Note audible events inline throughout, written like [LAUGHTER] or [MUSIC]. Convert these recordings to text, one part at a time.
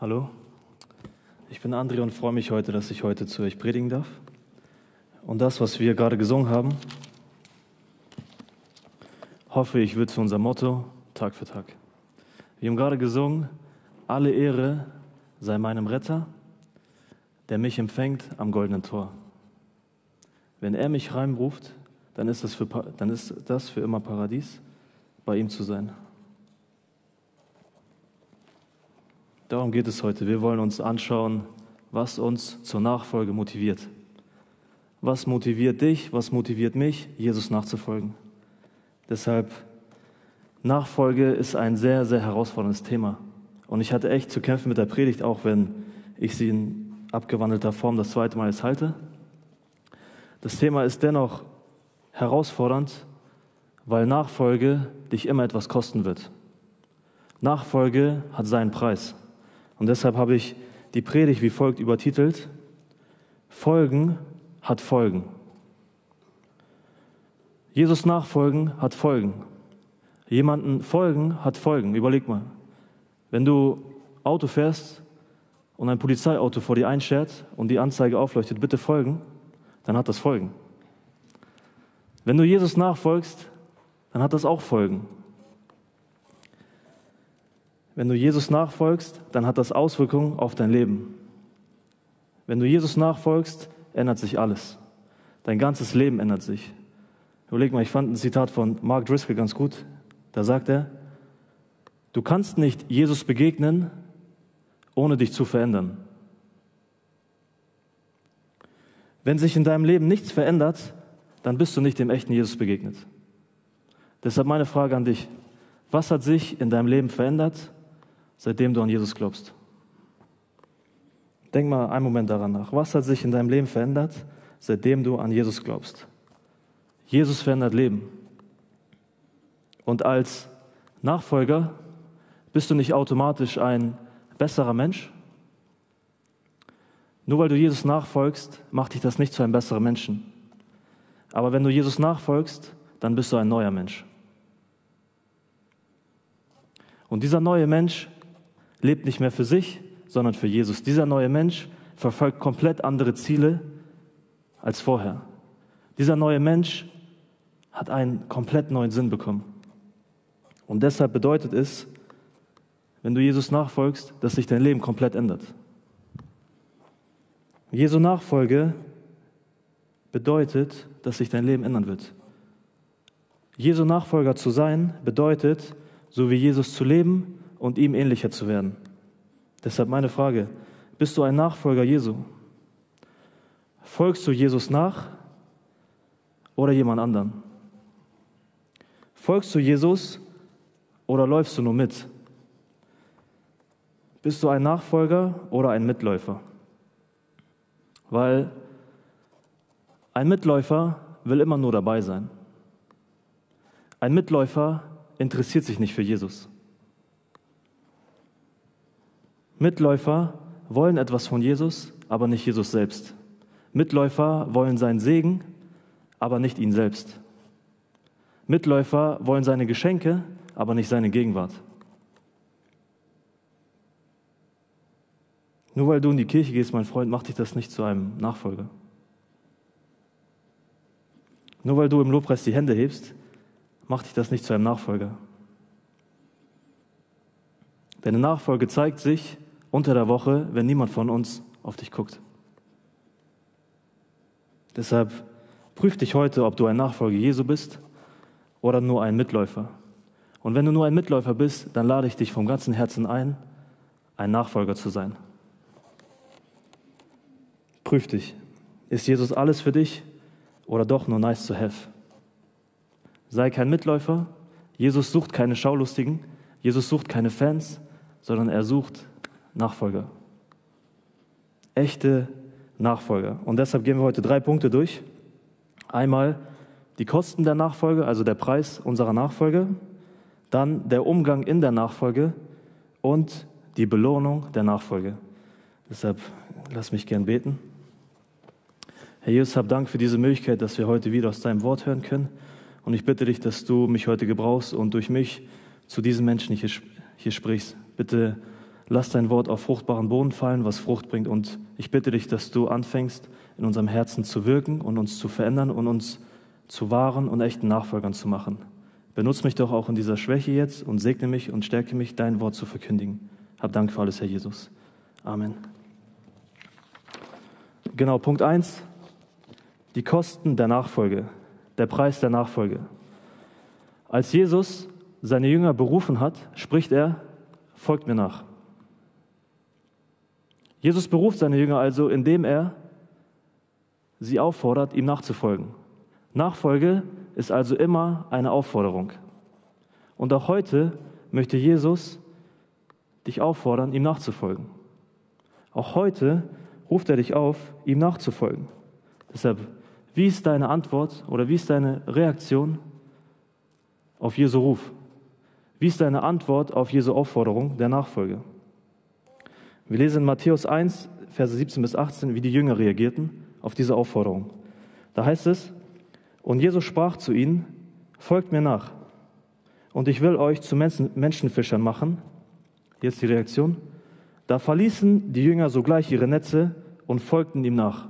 Hallo, ich bin André und freue mich heute, dass ich heute zu euch predigen darf. Und das, was wir gerade gesungen haben, hoffe ich, wird zu unser Motto Tag für Tag. Wir haben gerade gesungen, alle Ehre sei meinem Retter, der mich empfängt am goldenen Tor. Wenn er mich reinruft, dann ist das für, dann ist das für immer Paradies, bei ihm zu sein. Darum geht es heute. Wir wollen uns anschauen, was uns zur Nachfolge motiviert. Was motiviert dich, was motiviert mich, Jesus nachzufolgen? Deshalb, Nachfolge ist ein sehr, sehr herausforderndes Thema. Und ich hatte echt zu kämpfen mit der Predigt, auch wenn ich sie in abgewandelter Form das zweite Mal jetzt halte. Das Thema ist dennoch herausfordernd, weil Nachfolge dich immer etwas kosten wird. Nachfolge hat seinen Preis. Und deshalb habe ich die Predigt wie folgt übertitelt. Folgen hat Folgen. Jesus nachfolgen hat Folgen. Jemanden folgen hat Folgen. Überleg mal. Wenn du Auto fährst und ein Polizeiauto vor dir einschert und die Anzeige aufleuchtet, bitte folgen, dann hat das Folgen. Wenn du Jesus nachfolgst, dann hat das auch Folgen. Wenn du Jesus nachfolgst, dann hat das Auswirkungen auf dein Leben. Wenn du Jesus nachfolgst, ändert sich alles. Dein ganzes Leben ändert sich. Überleg mal, ich fand ein Zitat von Mark Driscoll ganz gut. Da sagt er, du kannst nicht Jesus begegnen, ohne dich zu verändern. Wenn sich in deinem Leben nichts verändert, dann bist du nicht dem echten Jesus begegnet. Deshalb meine Frage an dich. Was hat sich in deinem Leben verändert seitdem du an Jesus glaubst? Denk mal einen Moment daran nach. Was hat sich in deinem Leben verändert, seitdem du an Jesus glaubst? Jesus verändert Leben. Und als Nachfolger bist du nicht automatisch ein besserer Mensch. Nur weil du Jesus nachfolgst, macht dich das nicht zu einem besseren Menschen. Aber wenn du Jesus nachfolgst, dann bist du ein neuer Mensch. Und dieser neue Mensch lebt nicht mehr für sich, sondern für Jesus. Dieser neue Mensch verfolgt komplett andere Ziele als vorher. Dieser neue Mensch hat einen komplett neuen Sinn bekommen. Und deshalb bedeutet es, wenn du Jesus nachfolgst, dass sich dein Leben komplett ändert. Jesu Nachfolge bedeutet, dass sich dein Leben ändern wird. Jesu Nachfolger zu sein bedeutet, so wie Jesus zu leben und ihm ähnlicher zu werden. Deshalb meine Frage, bist du ein Nachfolger Jesu? Folgst du Jesus nach oder jemand anderen? Folgst du Jesus oder läufst du nur mit? Bist du ein Nachfolger oder ein Mitläufer? Weil ein Mitläufer will immer nur dabei sein. Ein Mitläufer interessiert sich nicht für Jesus. Mitläufer wollen etwas von Jesus, aber nicht Jesus selbst. Mitläufer wollen seinen Segen, aber nicht ihn selbst. Mitläufer wollen seine Geschenke, aber nicht seine Gegenwart. Nur weil du in die Kirche gehst, mein Freund, macht dich das nicht zu einem Nachfolger. Nur weil du im Lobpreis die Hände hebst, macht dich das nicht zu einem Nachfolger. Deine Nachfolge zeigt sich, unter der Woche, wenn niemand von uns auf dich guckt. Deshalb prüf dich heute, ob du ein Nachfolger Jesu bist oder nur ein Mitläufer. Und wenn du nur ein Mitläufer bist, dann lade ich dich vom ganzen Herzen ein, ein Nachfolger zu sein. Prüf dich. Ist Jesus alles für dich oder doch nur nice to have? Sei kein Mitläufer. Jesus sucht keine Schaulustigen. Jesus sucht keine Fans, sondern er sucht Nachfolger. Echte Nachfolger. Und deshalb gehen wir heute drei Punkte durch. Einmal die Kosten der Nachfolge, also der Preis unserer Nachfolge. Dann der Umgang in der Nachfolge und die Belohnung der Nachfolge. Deshalb lass mich gern beten. Herr Jesus, hab Dank für diese Möglichkeit, dass wir heute wieder aus deinem Wort hören können. Und ich bitte dich, dass du mich heute gebrauchst und durch mich zu diesen Menschen hier, hier sprichst. Bitte lass dein Wort auf fruchtbaren Boden fallen, was Frucht bringt. Und ich bitte dich, dass du anfängst, in unserem Herzen zu wirken und uns zu verändern und uns zu wahren und echten Nachfolgern zu machen. Benutze mich doch auch in dieser Schwäche jetzt und segne mich und stärke mich, dein Wort zu verkündigen. Hab Dank für alles, Herr Jesus. Amen. Genau, Punkt 1. Die Kosten der Nachfolge, der Preis der Nachfolge. Als Jesus seine Jünger berufen hat, spricht er, folgt mir nach. Jesus beruft seine Jünger also, indem er sie auffordert, ihm nachzufolgen. Nachfolge ist also immer eine Aufforderung. Und auch heute möchte Jesus dich auffordern, ihm nachzufolgen. Auch heute ruft er dich auf, ihm nachzufolgen. Deshalb, wie ist deine Antwort oder wie ist deine Reaktion auf Jesu Ruf? Wie ist deine Antwort auf Jesu Aufforderung der Nachfolge? Wir lesen in Matthäus 1, Verse 17 bis 18, wie die Jünger reagierten auf diese Aufforderung. Da heißt es, und Jesus sprach zu ihnen, folgt mir nach, und ich will euch zu Menschenfischern machen. Jetzt die Reaktion. Da verließen die Jünger sogleich ihre Netze und folgten ihm nach.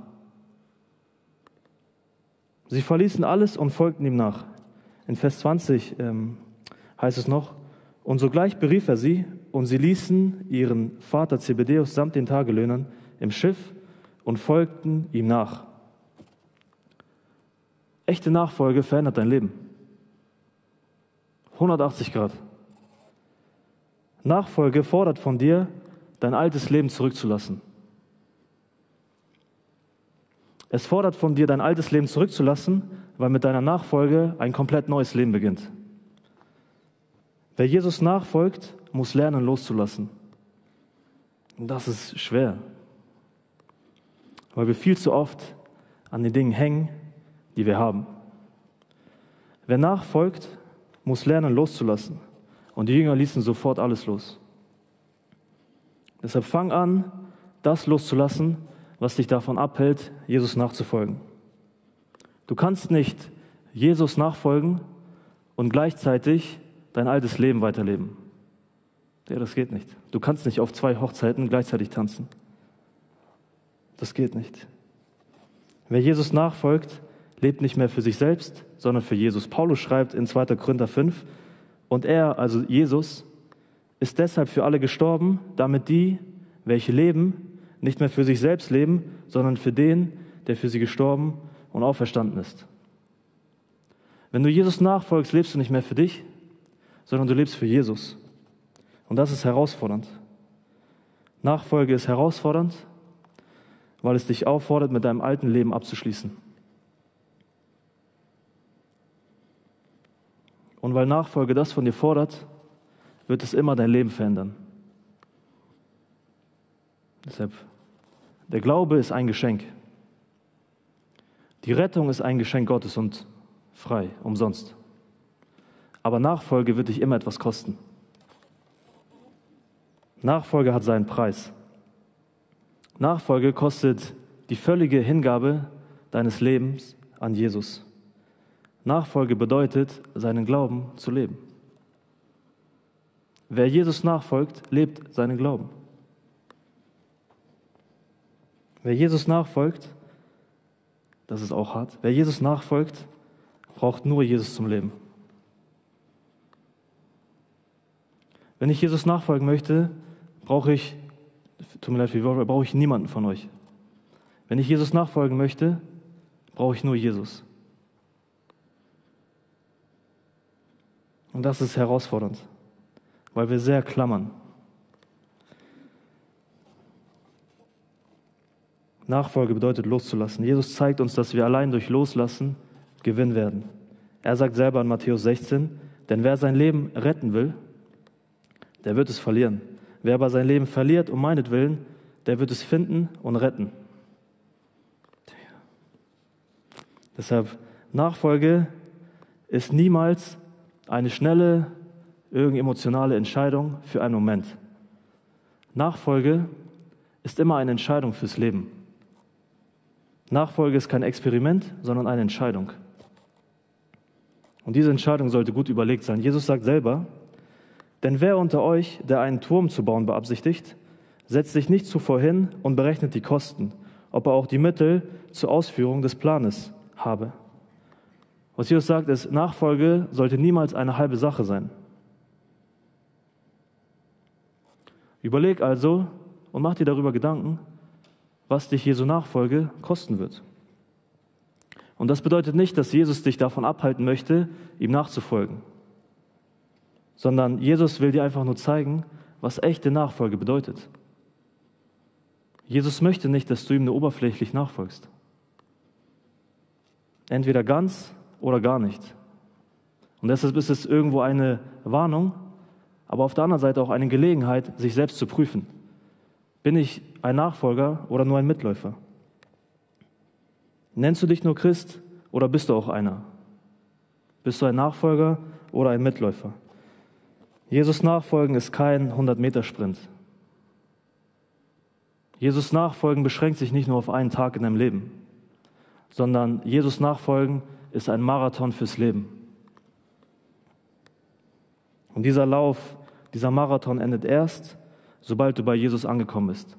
Sie verließen alles und folgten ihm nach. In Vers 20 ähm, heißt es noch, und sogleich berief er sie, und sie ließen ihren Vater Zebedeus samt den Tagelöhnern im Schiff und folgten ihm nach. Echte Nachfolge verändert dein Leben. 180 Grad. Nachfolge fordert von dir, dein altes Leben zurückzulassen. Es fordert von dir, dein altes Leben zurückzulassen, weil mit deiner Nachfolge ein komplett neues Leben beginnt. Wer Jesus nachfolgt, muss lernen loszulassen. Und das ist schwer, weil wir viel zu oft an den Dingen hängen, die wir haben. Wer nachfolgt, muss lernen loszulassen. Und die Jünger ließen sofort alles los. Deshalb fang an, das loszulassen, was dich davon abhält, Jesus nachzufolgen. Du kannst nicht Jesus nachfolgen und gleichzeitig dein altes Leben weiterleben. Ja, das geht nicht. Du kannst nicht auf zwei Hochzeiten gleichzeitig tanzen. Das geht nicht. Wer Jesus nachfolgt, lebt nicht mehr für sich selbst, sondern für Jesus. Paulus schreibt in 2. Korinther 5, und er, also Jesus, ist deshalb für alle gestorben, damit die, welche leben, nicht mehr für sich selbst leben, sondern für den, der für sie gestorben und auferstanden ist. Wenn du Jesus nachfolgst, lebst du nicht mehr für dich, sondern du lebst für Jesus. Und das ist herausfordernd. Nachfolge ist herausfordernd, weil es dich auffordert, mit deinem alten Leben abzuschließen. Und weil Nachfolge das von dir fordert, wird es immer dein Leben verändern. Deshalb, der Glaube ist ein Geschenk. Die Rettung ist ein Geschenk Gottes und frei, umsonst. Aber Nachfolge wird dich immer etwas kosten. Nachfolge hat seinen Preis. Nachfolge kostet die völlige Hingabe deines Lebens an Jesus. Nachfolge bedeutet, seinen Glauben zu leben. Wer Jesus nachfolgt, lebt seinen Glauben. Wer Jesus nachfolgt, das ist auch hart, wer Jesus nachfolgt, braucht nur Jesus zum Leben. Wenn ich Jesus nachfolgen möchte, brauche ich, tut mir leid brauche ich niemanden von euch. Wenn ich Jesus nachfolgen möchte, brauche ich nur Jesus. Und das ist herausfordernd, weil wir sehr klammern. Nachfolge bedeutet loszulassen. Jesus zeigt uns, dass wir allein durch Loslassen gewinnen werden. Er sagt selber in Matthäus 16, denn wer sein Leben retten will, der wird es verlieren. Wer aber sein Leben verliert um meinetwillen, der wird es finden und retten. Deshalb, Nachfolge ist niemals eine schnelle, irgendwie emotionale Entscheidung für einen Moment. Nachfolge ist immer eine Entscheidung fürs Leben. Nachfolge ist kein Experiment, sondern eine Entscheidung. Und diese Entscheidung sollte gut überlegt sein. Jesus sagt selber, Denn wer unter euch, der einen Turm zu bauen beabsichtigt, setzt sich nicht zuvor hin und berechnet die Kosten, ob er auch die Mittel zur Ausführung des Planes habe. Was Jesus sagt, ist, Nachfolge sollte niemals eine halbe Sache sein. Überleg also und mach dir darüber Gedanken, was dich Jesu Nachfolge kosten wird. Und das bedeutet nicht, dass Jesus dich davon abhalten möchte, ihm nachzufolgen, sondern Jesus will dir einfach nur zeigen, was echte Nachfolge bedeutet. Jesus möchte nicht, dass du ihm nur oberflächlich nachfolgst. Entweder ganz oder gar nicht. Und deshalb ist es irgendwo eine Warnung, aber auf der anderen Seite auch eine Gelegenheit, sich selbst zu prüfen. Bin ich ein Nachfolger oder nur ein Mitläufer? Nennst du dich nur Christ oder bist du auch einer? Bist du ein Nachfolger oder ein Mitläufer? Jesus nachfolgen ist kein 100-Meter-Sprint. Jesus nachfolgen beschränkt sich nicht nur auf einen Tag in deinem Leben, sondern Jesus nachfolgen ist ein Marathon fürs Leben. Und dieser Lauf, dieser Marathon endet erst, sobald du bei Jesus angekommen bist.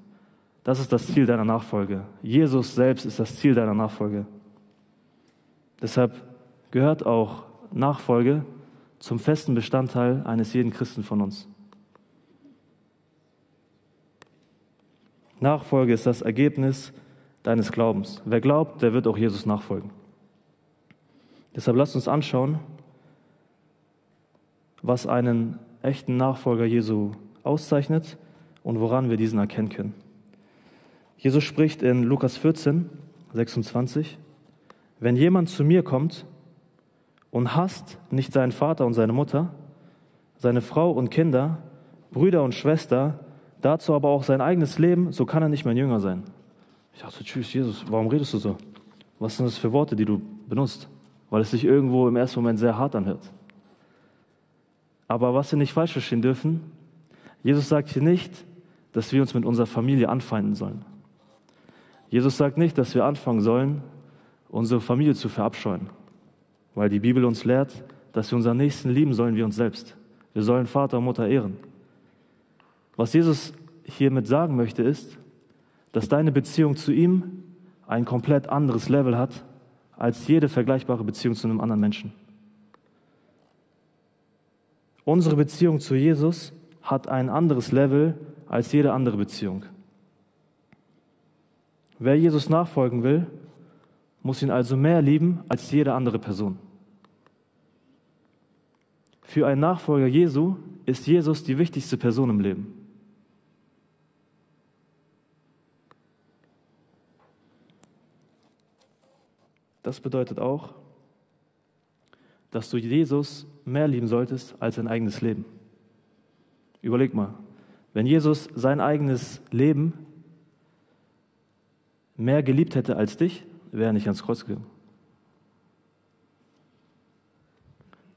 Das ist das Ziel deiner Nachfolge. Jesus selbst ist das Ziel deiner Nachfolge. Deshalb gehört auch Nachfolge zum festen Bestandteil eines jeden Christen von uns. Nachfolge ist das Ergebnis deines Glaubens. Wer glaubt, der wird auch Jesus nachfolgen. Deshalb lasst uns anschauen, was einen echten Nachfolger Jesu auszeichnet und woran wir diesen erkennen können. Jesus spricht in Lukas 14, 26, wenn jemand zu mir kommt und hasst nicht seinen Vater und seine Mutter, seine Frau und Kinder, Brüder und Schwester, dazu aber auch sein eigenes Leben, so kann er nicht mein Jünger sein. Ich dachte, tschüss, Jesus, warum redest du so? Was sind das für Worte, die du benutzt? Weil es sich irgendwo im ersten Moment sehr hart anhört. Aber was wir nicht falsch verstehen dürfen, Jesus sagt hier nicht, dass wir uns mit unserer Familie anfeinden sollen. Jesus sagt nicht, dass wir anfangen sollen, unsere Familie zu verabscheuen, weil die Bibel uns lehrt, dass wir unseren Nächsten lieben sollen wie uns selbst. Wir sollen Vater und Mutter ehren. Was Jesus hiermit sagen möchte, ist, dass deine Beziehung zu ihm ein komplett anderes Level hat als jede vergleichbare Beziehung zu einem anderen Menschen. Unsere Beziehung zu Jesus hat ein anderes Level als jede andere Beziehung. Wer Jesus nachfolgen will, muss ihn also mehr lieben als jede andere Person. Für einen Nachfolger Jesu ist Jesus die wichtigste Person im Leben. Das bedeutet auch, dass du Jesus mehr lieben solltest als dein eigenes Leben. Überleg mal, wenn Jesus sein eigenes Leben mehr geliebt hätte als dich, wäre er nicht ans Kreuz gegangen.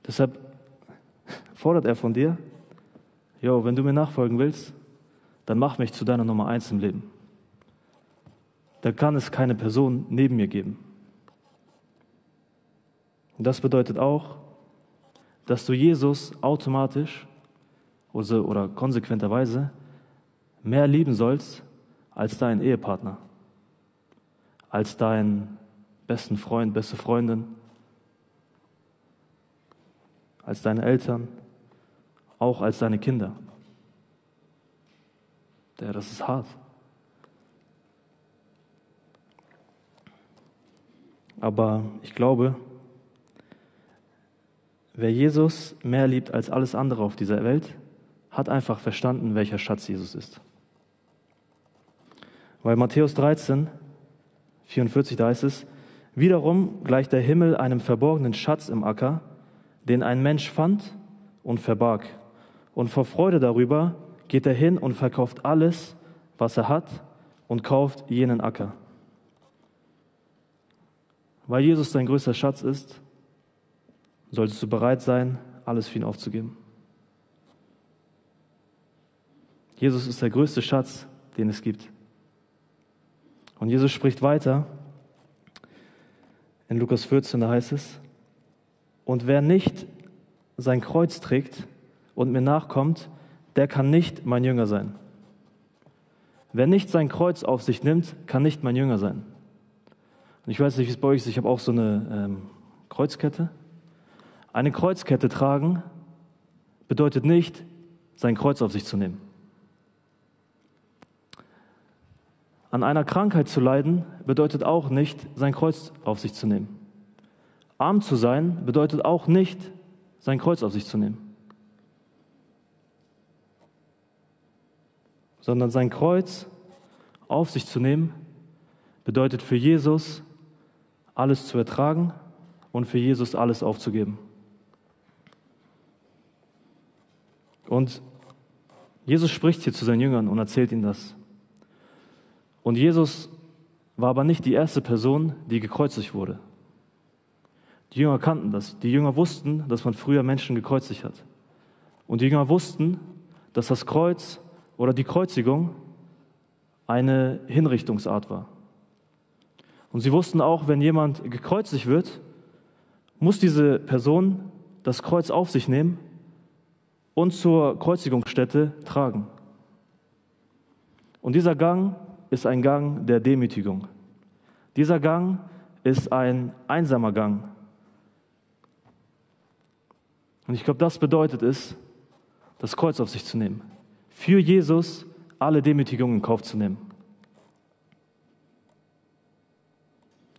Deshalb fordert er von dir, jo, wenn du mir nachfolgen willst, dann mach mich zu deiner Nummer eins im Leben. Da kann es keine Person neben mir geben. Und das bedeutet auch, dass du Jesus automatisch oder, konsequenterweise mehr lieben sollst als deinen Ehepartner, als deinen besten Freund, beste Freundin, als deine Eltern, auch als deine Kinder. Ja, das ist hart. Aber ich glaube, Wer Jesus mehr liebt als alles andere auf dieser Welt, hat einfach verstanden, welcher Schatz Jesus ist. Weil Matthäus 13, 44, da heißt es, wiederum gleicht der Himmel einem verborgenen Schatz im Acker, den ein Mensch fand und verbarg. Und vor Freude darüber geht er hin und verkauft alles, was er hat, und kauft jenen Acker. Weil Jesus sein größter Schatz ist, solltest du bereit sein, alles für ihn aufzugeben. Jesus ist der größte Schatz, den es gibt. Und Jesus spricht weiter. In Lukas 14, da heißt es, und wer nicht sein Kreuz trägt und mir nachkommt, der kann nicht mein Jünger sein. Wer nicht sein Kreuz auf sich nimmt, kann nicht mein Jünger sein. Und ich weiß nicht, wie es bei euch ist, ich habe auch so eine ähm, Kreuzkette. Eine Kreuzkette tragen bedeutet nicht, sein Kreuz auf sich zu nehmen. An einer Krankheit zu leiden bedeutet auch nicht, sein Kreuz auf sich zu nehmen. Arm zu sein bedeutet auch nicht, sein Kreuz auf sich zu nehmen. Sondern sein Kreuz auf sich zu nehmen bedeutet für Jesus alles zu ertragen und für Jesus alles aufzugeben. Und Jesus spricht hier zu seinen Jüngern und erzählt ihnen das. Und Jesus war aber nicht die erste Person, die gekreuzigt wurde. Die Jünger kannten das. Die Jünger wussten, dass man früher Menschen gekreuzigt hat. Und die Jünger wussten, dass das Kreuz oder die Kreuzigung eine Hinrichtungsart war. Und sie wussten auch, wenn jemand gekreuzigt wird, muss diese Person das Kreuz auf sich nehmen und zur Kreuzigungsstätte tragen. Und dieser Gang ist ein Gang der Demütigung. Dieser Gang ist ein einsamer Gang. Und ich glaube, das bedeutet es, das Kreuz auf sich zu nehmen. Für Jesus alle Demütigungen in Kauf zu nehmen.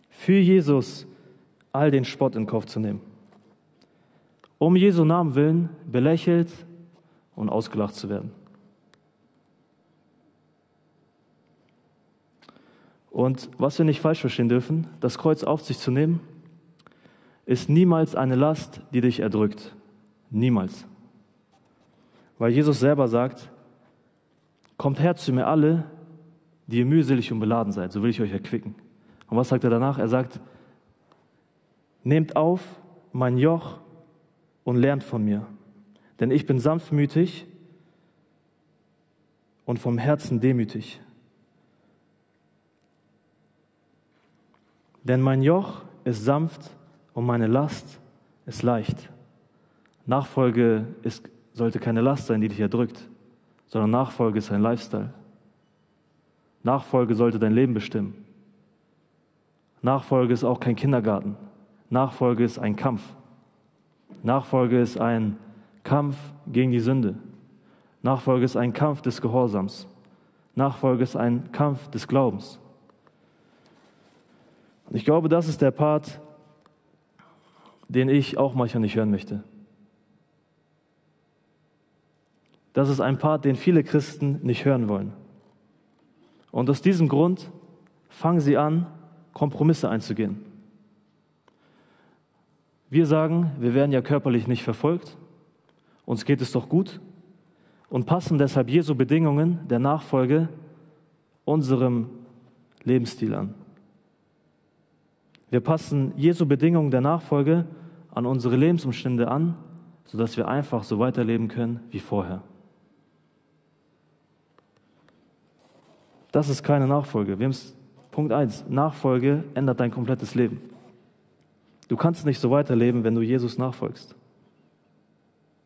Für Jesus all den Spott in Kauf zu nehmen. Um Jesu Namen willen belächelt und ausgelacht zu werden. Und was wir nicht falsch verstehen dürfen, das Kreuz auf sich zu nehmen, ist niemals eine Last, die dich erdrückt. Niemals. Weil Jesus selber sagt, kommt her zu mir alle, die ihr mühselig und beladen seid, so will ich euch erquicken. Und was sagt er danach? Er sagt, nehmt auf mein Joch und lernt von mir, denn ich bin sanftmütig und vom Herzen demütig. Denn mein Joch ist sanft und meine Last ist leicht. Nachfolge ist, sollte keine Last sein, die dich erdrückt, sondern Nachfolge ist ein Lifestyle. Nachfolge sollte dein Leben bestimmen. Nachfolge ist auch kein Kindergarten. Nachfolge ist ein Kampf. Nachfolge ist ein Kampf gegen die Sünde. Nachfolge ist ein Kampf des Gehorsams. Nachfolge ist ein Kampf des Glaubens. Und ich glaube, das ist der Part, den ich auch manchmal nicht hören möchte. Das ist ein Part, den viele Christen nicht hören wollen. Und aus diesem Grund fangen sie an, Kompromisse einzugehen. Wir sagen, wir werden ja körperlich nicht verfolgt, uns geht es doch gut und passen deshalb Jesu Bedingungen der Nachfolge unserem Lebensstil an. Wir passen Jesu Bedingungen der Nachfolge an unsere Lebensumstände an, sodass wir einfach so weiterleben können wie vorher. Das ist keine Nachfolge. Wir haben Punkt 1. Nachfolge ändert dein komplettes Leben. Du kannst nicht so weiterleben, wenn du Jesus nachfolgst.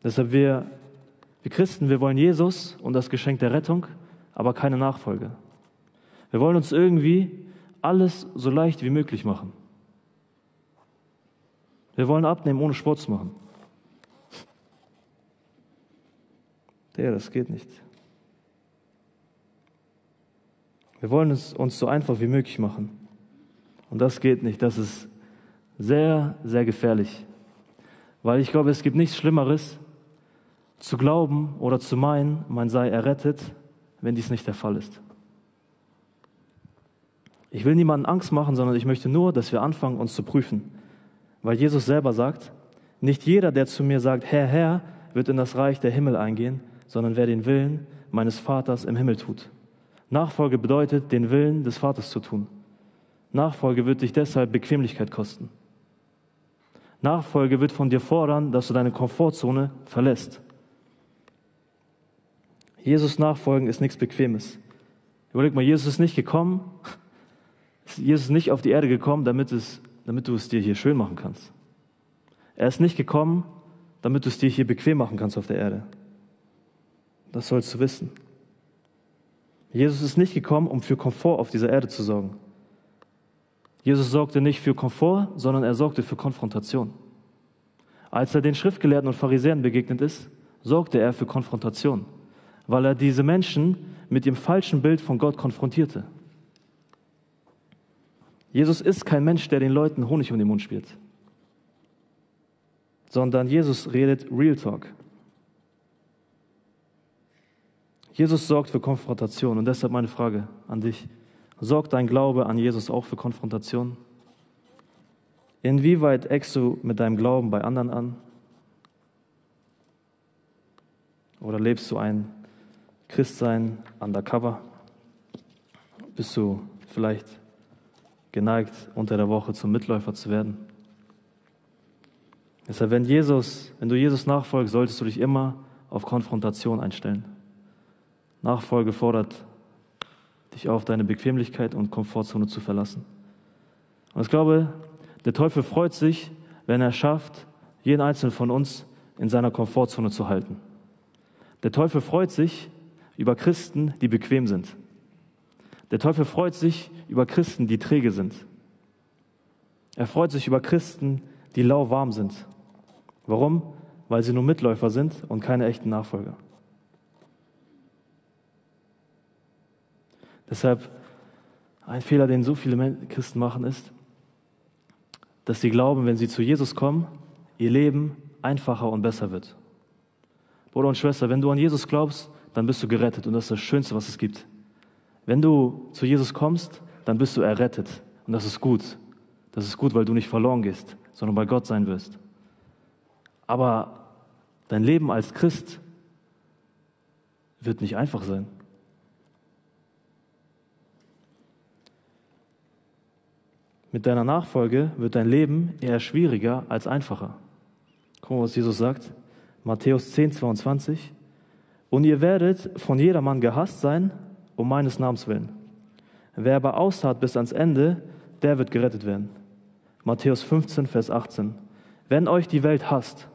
Deshalb wir, wir Christen, wir wollen Jesus und das Geschenk der Rettung, aber keine Nachfolge. Wir wollen uns irgendwie alles so leicht wie möglich machen. Wir wollen abnehmen, ohne Sport zu machen. Der, das geht nicht. Wir wollen es uns so einfach wie möglich machen. Und das geht nicht. Das ist sehr, sehr gefährlich. Weil ich glaube, es gibt nichts Schlimmeres, zu glauben oder zu meinen, man sei errettet, wenn dies nicht der Fall ist. Ich will niemanden Angst machen, sondern ich möchte nur, dass wir anfangen, uns zu prüfen. Weil Jesus selber sagt, nicht jeder, der zu mir sagt, Herr, Herr, wird in das Reich der Himmel eingehen, sondern wer den Willen meines Vaters im Himmel tut. Nachfolge bedeutet, den Willen des Vaters zu tun. Nachfolge wird dich deshalb Bequemlichkeit kosten. Nachfolge wird von dir fordern, dass du deine Komfortzone verlässt. Jesus nachfolgen ist nichts Bequemes. Überleg mal, Jesus ist nicht gekommen, [LAUGHS] Jesus ist nicht auf die Erde gekommen, damit, es, damit du es dir hier schön machen kannst. Er ist nicht gekommen, damit du es dir hier bequem machen kannst auf der Erde. Das sollst du wissen. Jesus ist nicht gekommen, um für Komfort auf dieser Erde zu sorgen. Jesus sorgte nicht für Komfort, sondern er sorgte für Konfrontation. Als er den Schriftgelehrten und Pharisäern begegnet ist, sorgte er für Konfrontation, weil er diese Menschen mit dem falschen Bild von Gott konfrontierte. Jesus ist kein Mensch, der den Leuten Honig um den Mund spielt, sondern Jesus redet Real Talk. Jesus sorgt für Konfrontation und deshalb meine Frage an dich. Sorgt dein Glaube an Jesus auch für Konfrontation? Inwieweit eckst du mit deinem Glauben bei anderen an? Oder lebst du ein Christsein undercover? Bist du vielleicht geneigt, unter der Woche zum Mitläufer zu werden? Deshalb, wenn Jesus, wenn du Jesus nachfolgst, solltest du dich immer auf Konfrontation einstellen. Nachfolge fordert dich auf, deine Bequemlichkeit und Komfortzone zu verlassen. Und ich glaube, der Teufel freut sich, wenn er schafft, jeden einzelnen von uns in seiner Komfortzone zu halten. Der Teufel freut sich über Christen, die bequem sind. Der Teufel freut sich über Christen, die träge sind. Er freut sich über Christen, die lauwarm sind. Warum? Weil sie nur Mitläufer sind und keine echten Nachfolger. Deshalb ein Fehler, den so viele Christen machen, ist, dass sie glauben, wenn sie zu Jesus kommen, ihr Leben einfacher und besser wird. Bruder und Schwester, wenn du an Jesus glaubst, dann bist du gerettet und das ist das Schönste, was es gibt. Wenn du zu Jesus kommst, dann bist du errettet und das ist gut. Das ist gut, weil du nicht verloren gehst, sondern bei Gott sein wirst. Aber dein Leben als Christ wird nicht einfach sein. Mit deiner Nachfolge wird dein Leben eher schwieriger als einfacher. Guck mal, was Jesus sagt. Matthäus 10, 22. Und ihr werdet von jedermann gehasst sein, um meines Namens willen. Wer aber ausharrt bis ans Ende, der wird gerettet werden. Matthäus 15, Vers 18. Wenn euch die Welt hasst,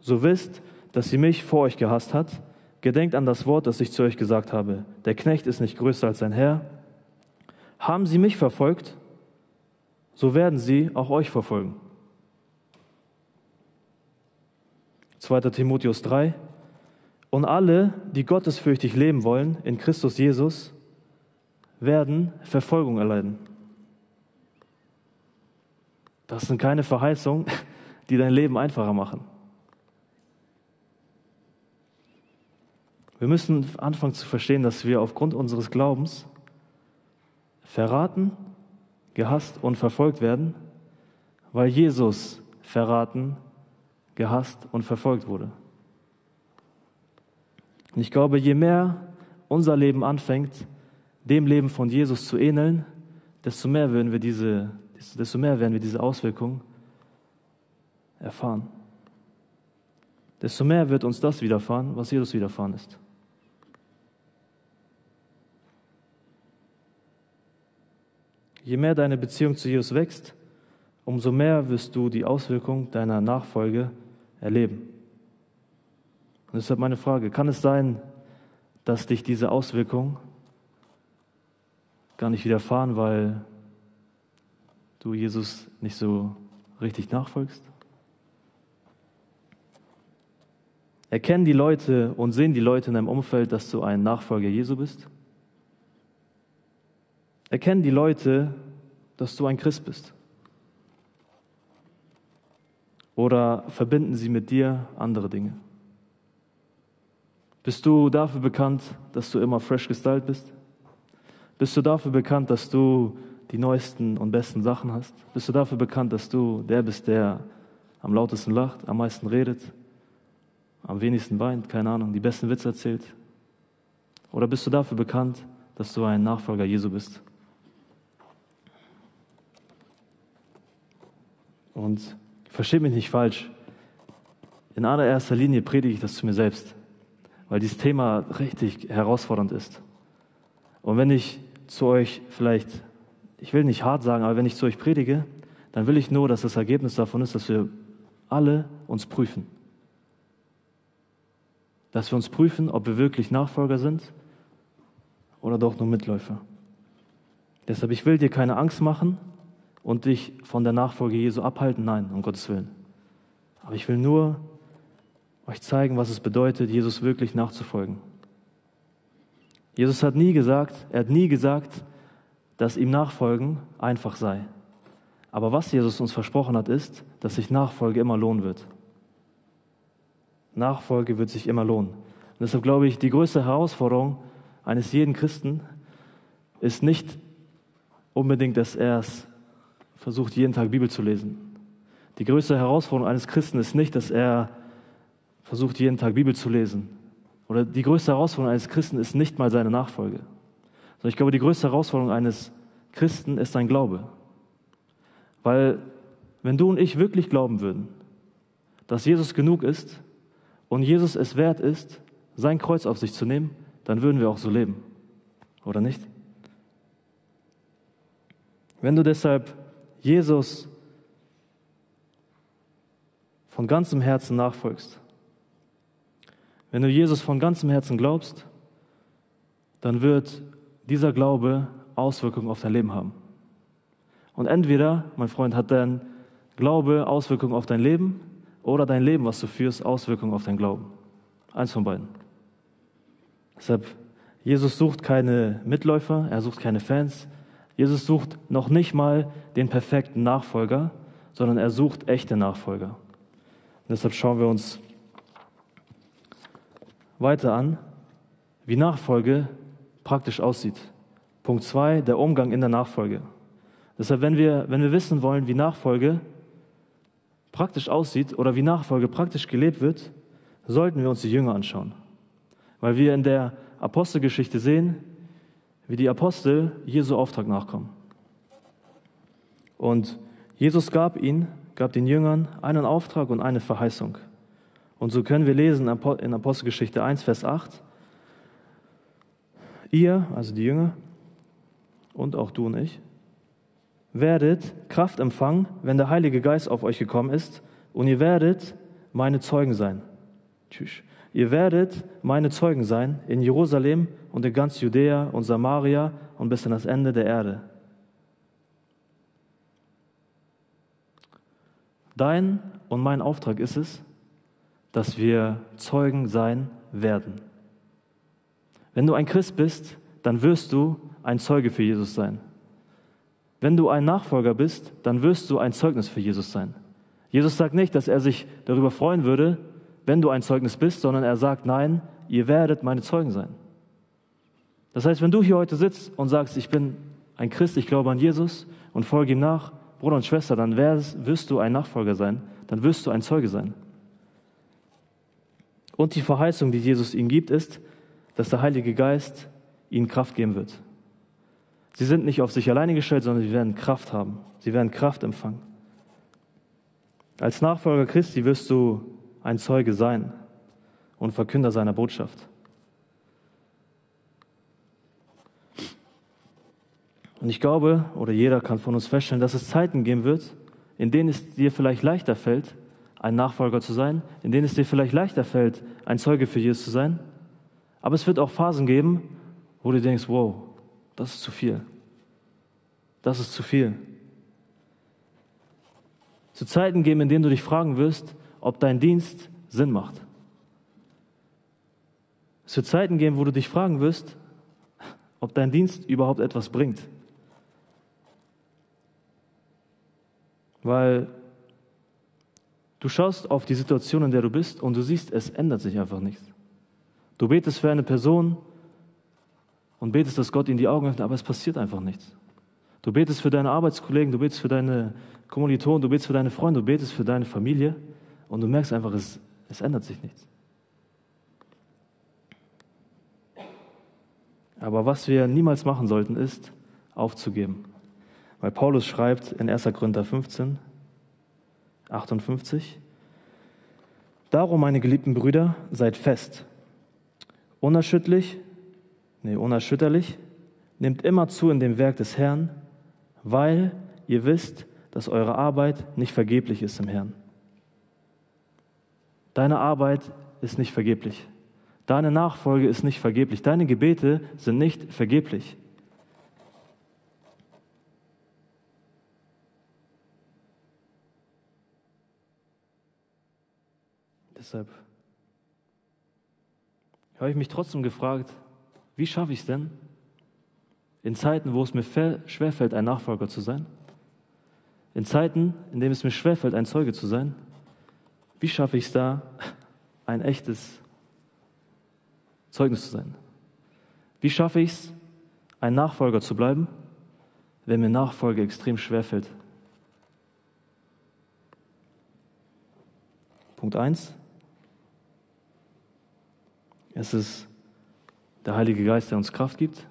so wisst, dass sie mich vor euch gehasst hat. Gedenkt an das Wort, das ich zu euch gesagt habe. Der Knecht ist nicht größer als sein Herr. Haben sie mich verfolgt, so werden sie auch euch verfolgen. 2. Timotheus 3. Und alle, die gottesfürchtig leben wollen in Christus Jesus, werden Verfolgung erleiden. Das sind keine Verheißungen, [LAUGHS] die dein Leben einfacher machen. Wir müssen anfangen zu verstehen, dass wir aufgrund unseres Glaubens verraten gehasst und verfolgt werden, weil Jesus verraten, gehasst und verfolgt wurde. Und ich glaube, je mehr unser Leben anfängt, dem Leben von Jesus zu ähneln, desto mehr werden wir diese, desto mehr werden wir diese Auswirkungen erfahren. Desto mehr wird uns das widerfahren, was Jesus widerfahren ist. Je mehr deine Beziehung zu Jesus wächst, umso mehr wirst du die Auswirkung deiner Nachfolge erleben. Und deshalb meine Frage, kann es sein, dass dich diese Auswirkung gar nicht widerfahren, weil du Jesus nicht so richtig nachfolgst? Erkennen die Leute und sehen die Leute in deinem Umfeld, dass du ein Nachfolger Jesu bist? erkennen die Leute, dass du ein Christ bist? Oder verbinden sie mit dir andere Dinge? Bist du dafür bekannt, dass du immer fresh gestylt bist? Bist du dafür bekannt, dass du die neuesten und besten Sachen hast? Bist du dafür bekannt, dass du der bist, der am lautesten lacht, am meisten redet, am wenigsten weint, keine Ahnung, die besten Witze erzählt? Oder bist du dafür bekannt, dass du ein Nachfolger Jesu bist? Und versteht mich nicht falsch. In allererster Linie predige ich das zu mir selbst, weil dieses Thema richtig herausfordernd ist. Und wenn ich zu euch vielleicht, ich will nicht hart sagen, aber wenn ich zu euch predige, dann will ich nur, dass das Ergebnis davon ist, dass wir alle uns prüfen. dass wir uns prüfen, ob wir wirklich Nachfolger sind oder doch nur Mitläufer. Deshalb, ich will dir keine Angst machen und dich von der Nachfolge Jesu abhalten. Nein, um Gottes Willen. Aber ich will nur euch zeigen, was es bedeutet, Jesus wirklich nachzufolgen. Jesus hat nie gesagt, er hat nie gesagt, dass ihm Nachfolgen einfach sei. Aber was Jesus uns versprochen hat, ist, dass sich Nachfolge immer lohnen wird. Nachfolge wird sich immer lohnen. Und deshalb glaube ich, die größte Herausforderung eines jeden Christen ist nicht unbedingt, dass er es versucht, jeden Tag Bibel zu lesen. Die größte Herausforderung eines Christen ist nicht, dass er versucht, jeden Tag Bibel zu lesen. Oder die größte Herausforderung eines Christen ist nicht mal seine Nachfolge. Sondern ich glaube, die größte Herausforderung eines Christen ist sein Glaube. Weil wenn du und ich wirklich glauben würden, dass Jesus genug ist und Jesus es wert ist, sein Kreuz auf sich zu nehmen, dann würden wir auch so leben. Oder nicht? Wenn du deshalb Jesus von ganzem Herzen nachfolgst, wenn du Jesus von ganzem Herzen glaubst, dann wird dieser Glaube Auswirkungen auf dein Leben haben. Und entweder, mein Freund, hat dein Glaube Auswirkungen auf dein Leben oder dein Leben, was du führst, Auswirkungen auf dein Glauben. Eins von beiden. Deshalb, Jesus sucht keine Mitläufer, er sucht keine Fans. Jesus sucht noch nicht mal den perfekten Nachfolger, sondern er sucht echte Nachfolger. Und deshalb schauen wir uns weiter an, wie Nachfolge praktisch aussieht. Punkt zwei, der Umgang in der Nachfolge. Deshalb, wenn wir, wenn wir wissen wollen, wie Nachfolge praktisch aussieht oder wie Nachfolge praktisch gelebt wird, sollten wir uns die Jünger anschauen. Weil wir in der Apostelgeschichte sehen, wie die Apostel Jesu Auftrag nachkommen. Und Jesus gab ihnen, gab den Jüngern einen Auftrag und eine Verheißung. Und so können wir lesen in Apostelgeschichte 1, Vers 8, ihr, also die Jünger, und auch du und ich, werdet Kraft empfangen, wenn der Heilige Geist auf euch gekommen ist, und ihr werdet meine Zeugen sein. Tschüss. Ihr werdet meine Zeugen sein in Jerusalem und in ganz Judäa und Samaria und bis an das Ende der Erde. Dein und mein Auftrag ist es, dass wir Zeugen sein werden. Wenn du ein Christ bist, dann wirst du ein Zeuge für Jesus sein. Wenn du ein Nachfolger bist, dann wirst du ein Zeugnis für Jesus sein. Jesus sagt nicht, dass er sich darüber freuen würde, wenn du ein Zeugnis bist, sondern er sagt, nein, ihr werdet meine Zeugen sein. Das heißt, wenn du hier heute sitzt und sagst, ich bin ein Christ, ich glaube an Jesus und folge ihm nach, Bruder und Schwester, dann wirst du ein Nachfolger sein, dann wirst du ein Zeuge sein. Und die Verheißung, die Jesus ihnen gibt, ist, dass der Heilige Geist ihnen Kraft geben wird. Sie sind nicht auf sich alleine gestellt, sondern sie werden Kraft haben. Sie werden Kraft empfangen. Als Nachfolger Christi wirst du ein Zeuge sein und Verkünder seiner Botschaft. Und ich glaube, oder jeder kann von uns feststellen, dass es Zeiten geben wird, in denen es dir vielleicht leichter fällt, ein Nachfolger zu sein, in denen es dir vielleicht leichter fällt, ein Zeuge für Jesus zu sein. Aber es wird auch Phasen geben, wo du denkst, wow, das ist zu viel. Das ist zu viel. Zu Zeiten geben, in denen du dich fragen wirst, ob dein Dienst Sinn macht. Es wird Zeiten geben, wo du dich fragen wirst, ob dein Dienst überhaupt etwas bringt. Weil du schaust auf die Situation, in der du bist und du siehst, es ändert sich einfach nichts. Du betest für eine Person und betest, dass Gott ihnen die Augen öffnet, aber es passiert einfach nichts. Du betest für deine Arbeitskollegen, du betest für deine Kommilitonen, du betest für deine Freunde, du betest für deine Familie und du merkst einfach, es, es ändert sich nichts. Aber was wir niemals machen sollten, ist aufzugeben. Weil Paulus schreibt in 1. Korinther 15, 58, Darum, meine geliebten Brüder, seid fest, unerschütterlich, nee, unerschütterlich, nehmt immer zu in dem Werk des Herrn, weil ihr wisst, dass eure Arbeit nicht vergeblich ist im Herrn. Deine Arbeit ist nicht vergeblich. Deine Nachfolge ist nicht vergeblich. Deine Gebete sind nicht vergeblich. Deshalb habe ich mich trotzdem gefragt, wie schaffe ich es denn, in Zeiten, wo es mir schwerfällt, ein Nachfolger zu sein, in Zeiten, in denen es mir schwerfällt, ein Zeuge zu sein, wie schaffe ich es da, ein echtes Zeugnis zu sein? Wie schaffe ich es, ein Nachfolger zu bleiben, wenn mir Nachfolge extrem schwerfällt? Punkt 1. Es ist der Heilige Geist, der uns Kraft gibt.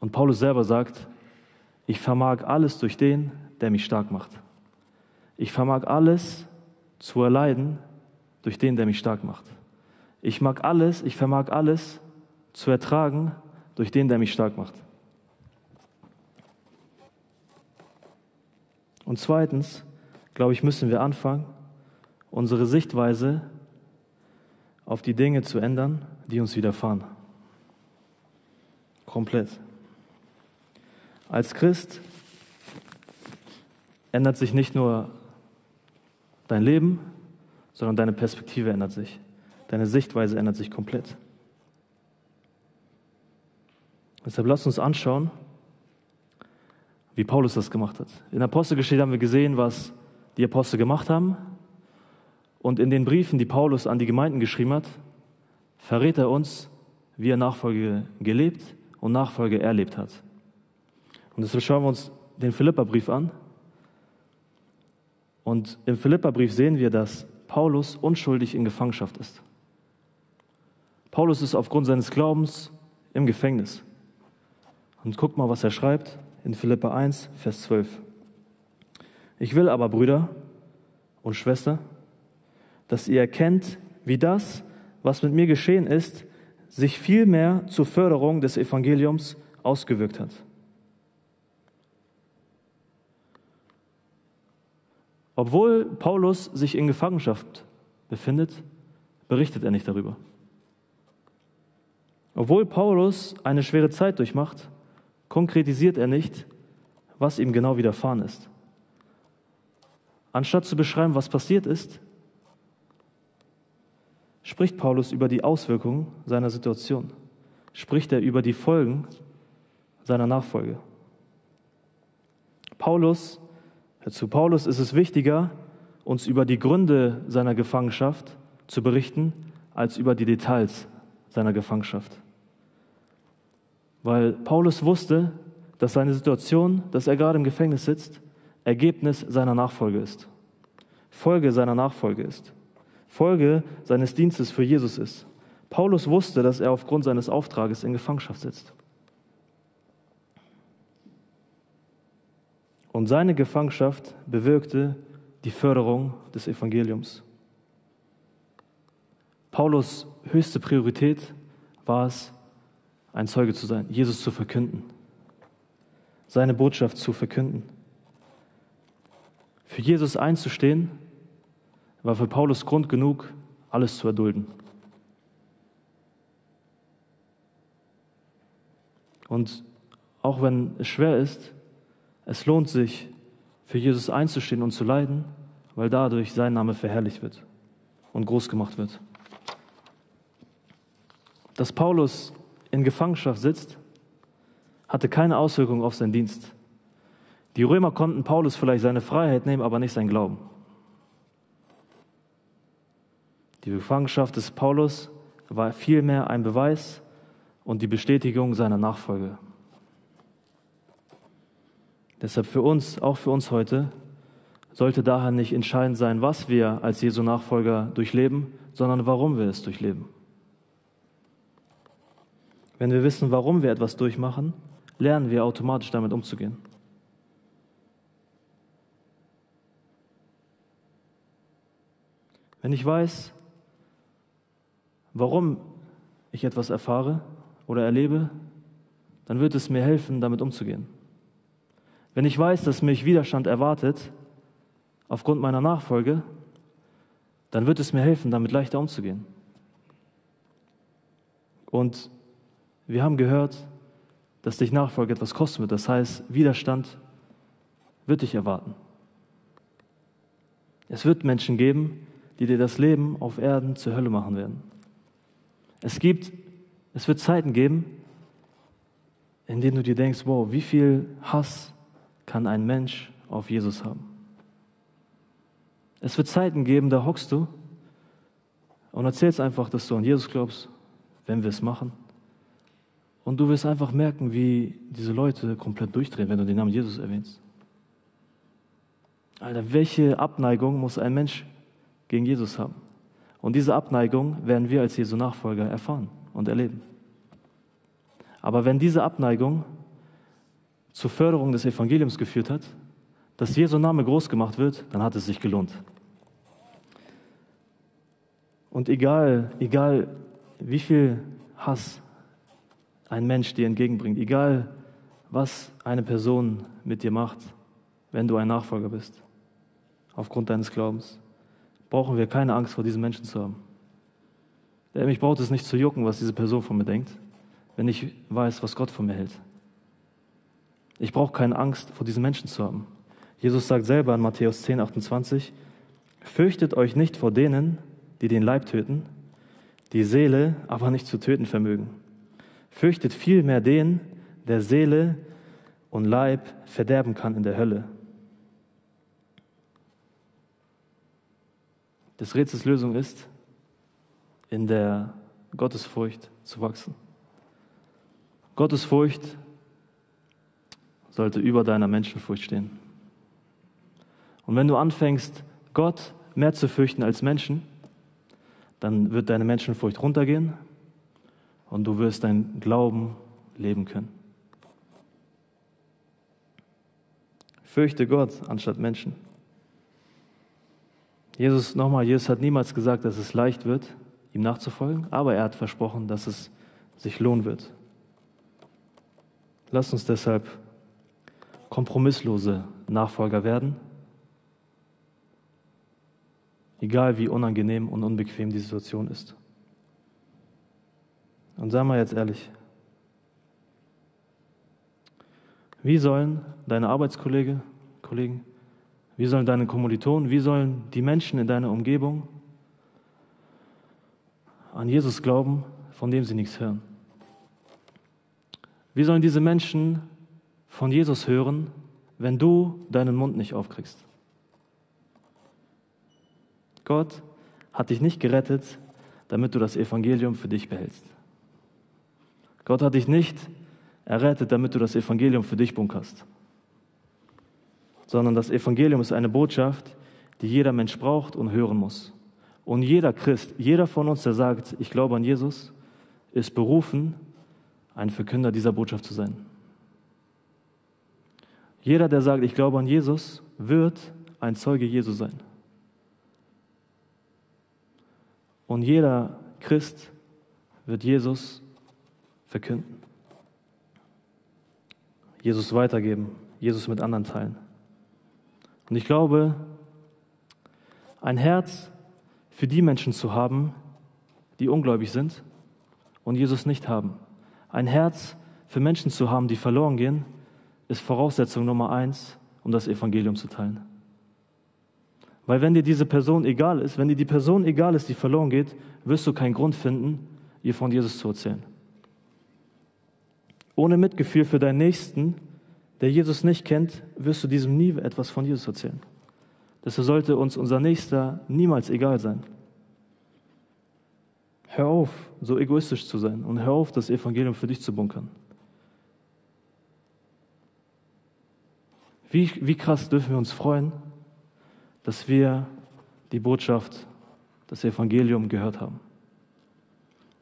Und Paulus selber sagt, ich vermag alles durch den, der mich stark macht. Ich vermag alles zu erleiden durch den, der mich stark macht. Ich mag alles, ich vermag alles zu ertragen durch den, der mich stark macht. Und zweitens, glaube ich, müssen wir anfangen, unsere Sichtweise auf die Dinge zu ändern, die uns widerfahren. Komplett. Als Christ ändert sich nicht nur dein Leben, sondern deine Perspektive ändert sich. Deine Sichtweise ändert sich komplett. Deshalb lass uns anschauen, wie Paulus das gemacht hat. In Apostelgeschichte haben wir gesehen, was die Apostel gemacht haben. Und in den Briefen, die Paulus an die Gemeinden geschrieben hat, verrät er uns, wie er Nachfolge gelebt und Nachfolge erlebt hat. Und deshalb schauen wir uns den Philipperbrief an. Und im Philipperbrief sehen wir, dass Paulus unschuldig in Gefangenschaft ist. Paulus ist aufgrund seines Glaubens im Gefängnis. Und guck mal, was er schreibt in Philippa 1, Vers 12. Ich will aber, Brüder und Schwestern, dass ihr erkennt, wie das, was mit mir geschehen ist, sich vielmehr zur Förderung des Evangeliums ausgewirkt hat. Obwohl Paulus sich in Gefangenschaft befindet, berichtet er nicht darüber. Obwohl Paulus eine schwere Zeit durchmacht, konkretisiert er nicht, was ihm genau widerfahren ist. Anstatt zu beschreiben, was passiert ist, spricht Paulus über die Auswirkungen seiner Situation, spricht er über die Folgen seiner Nachfolge. Paulus, zu Paulus ist es wichtiger, uns über die Gründe seiner Gefangenschaft zu berichten, als über die Details seiner Gefangenschaft. Weil Paulus wusste, dass seine Situation, dass er gerade im Gefängnis sitzt, Ergebnis seiner Nachfolge ist, Folge seiner Nachfolge ist. Folge seines Dienstes für Jesus ist. Paulus wusste, dass er aufgrund seines Auftrages in Gefangenschaft sitzt. Und seine Gefangenschaft bewirkte die Förderung des Evangeliums. Paulus höchste Priorität war es, ein Zeuge zu sein, Jesus zu verkünden, seine Botschaft zu verkünden. Für Jesus einzustehen war für Paulus Grund genug, alles zu erdulden. Und auch wenn es schwer ist, es lohnt sich, für Jesus einzustehen und zu leiden, weil dadurch sein Name verherrlicht wird und groß gemacht wird. Dass Paulus in Gefangenschaft sitzt, hatte keine Auswirkung auf seinen Dienst. Die Römer konnten Paulus vielleicht seine Freiheit nehmen, aber nicht sein Glauben. Die Gefangenschaft des Paulus war vielmehr ein Beweis und die Bestätigung seiner Nachfolge. Deshalb für uns, auch für uns heute, sollte daher nicht entscheidend sein, was wir als Jesu Nachfolger durchleben, sondern warum wir es durchleben. Wenn wir wissen, warum wir etwas durchmachen, lernen wir automatisch damit umzugehen. Wenn ich weiß, warum ich etwas erfahre oder erlebe, dann wird es mir helfen, damit umzugehen. Wenn ich weiß, dass mich Widerstand erwartet aufgrund meiner Nachfolge, dann wird es mir helfen, damit leichter umzugehen. Und wir haben gehört, dass dich Nachfolge etwas kosten wird. Das heißt, Widerstand wird dich erwarten. Es wird Menschen geben, die dir das Leben auf Erden zur Hölle machen werden. Es gibt, es wird Zeiten geben, in denen du dir denkst, wow, wie viel Hass kann ein Mensch auf Jesus haben? Es wird Zeiten geben, da hockst du und erzählst einfach, dass du an Jesus glaubst, wenn wir es machen. Und du wirst einfach merken, wie diese Leute komplett durchdrehen, wenn du den Namen Jesus erwähnst. Alter, welche Abneigung muss ein Mensch gegen Jesus haben? Und diese Abneigung werden wir als Jesu Nachfolger erfahren und erleben. Aber wenn diese Abneigung zur Förderung des Evangeliums geführt hat, dass Jesu Name groß gemacht wird, dann hat es sich gelohnt. Und egal, egal wie viel Hass ein Mensch dir entgegenbringt, egal was eine Person mit dir macht, wenn du ein Nachfolger bist, aufgrund deines Glaubens, brauchen wir keine Angst vor diesen Menschen zu haben. Denn mich braucht es nicht zu jucken, was diese Person von mir denkt, wenn ich weiß, was Gott von mir hält. Ich brauche keine Angst vor diesen Menschen zu haben. Jesus sagt selber in Matthäus 10, 28, Fürchtet euch nicht vor denen, die den Leib töten, die Seele aber nicht zu töten vermögen. Fürchtet vielmehr den, der Seele und Leib verderben kann in der Hölle. Des Rätsels Lösung ist, in der Gottesfurcht zu wachsen. Gottesfurcht sollte über deiner Menschenfurcht stehen. Und wenn du anfängst, Gott mehr zu fürchten als Menschen, dann wird deine Menschenfurcht runtergehen und du wirst dein Glauben leben können. Fürchte Gott anstatt Menschen. Jesus, nochmal, Jesus hat niemals gesagt, dass es leicht wird, ihm nachzufolgen, aber er hat versprochen, dass es sich lohnen wird. Lass uns deshalb kompromisslose Nachfolger werden egal wie unangenehm und unbequem die Situation ist. Und sagen wir jetzt ehrlich, wie sollen deine Arbeitskollegen, Kollegen, wie sollen deine Kommilitonen, wie sollen die Menschen in deiner Umgebung an Jesus glauben, von dem sie nichts hören? Wie sollen diese Menschen von Jesus hören, wenn du deinen Mund nicht aufkriegst? Gott hat dich nicht gerettet, damit du das Evangelium für dich behältst. Gott hat dich nicht errettet, damit du das Evangelium für dich bunkerst. Sondern das Evangelium ist eine Botschaft, die jeder Mensch braucht und hören muss. Und jeder Christ, jeder von uns, der sagt, ich glaube an Jesus, ist berufen, ein Verkünder dieser Botschaft zu sein. Jeder, der sagt, ich glaube an Jesus, wird ein Zeuge Jesu sein. Und jeder Christ wird Jesus verkünden. Jesus weitergeben, Jesus mit anderen teilen. Und ich glaube, ein Herz für die Menschen zu haben, die ungläubig sind und Jesus nicht haben. Ein Herz für Menschen zu haben, die verloren gehen, ist Voraussetzung Nummer eins, um das Evangelium zu teilen. Weil wenn dir diese Person egal ist, wenn dir die Person egal ist, die verloren geht, wirst du keinen Grund finden, ihr von Jesus zu erzählen. Ohne Mitgefühl für deinen Nächsten, der Jesus nicht kennt, wirst du diesem nie etwas von Jesus erzählen. Deshalb sollte uns unser Nächster niemals egal sein. Hör auf, so egoistisch zu sein und hör auf, das Evangelium für dich zu bunkern. Wie, wie krass dürfen wir uns freuen, dass wir die Botschaft, das Evangelium gehört haben.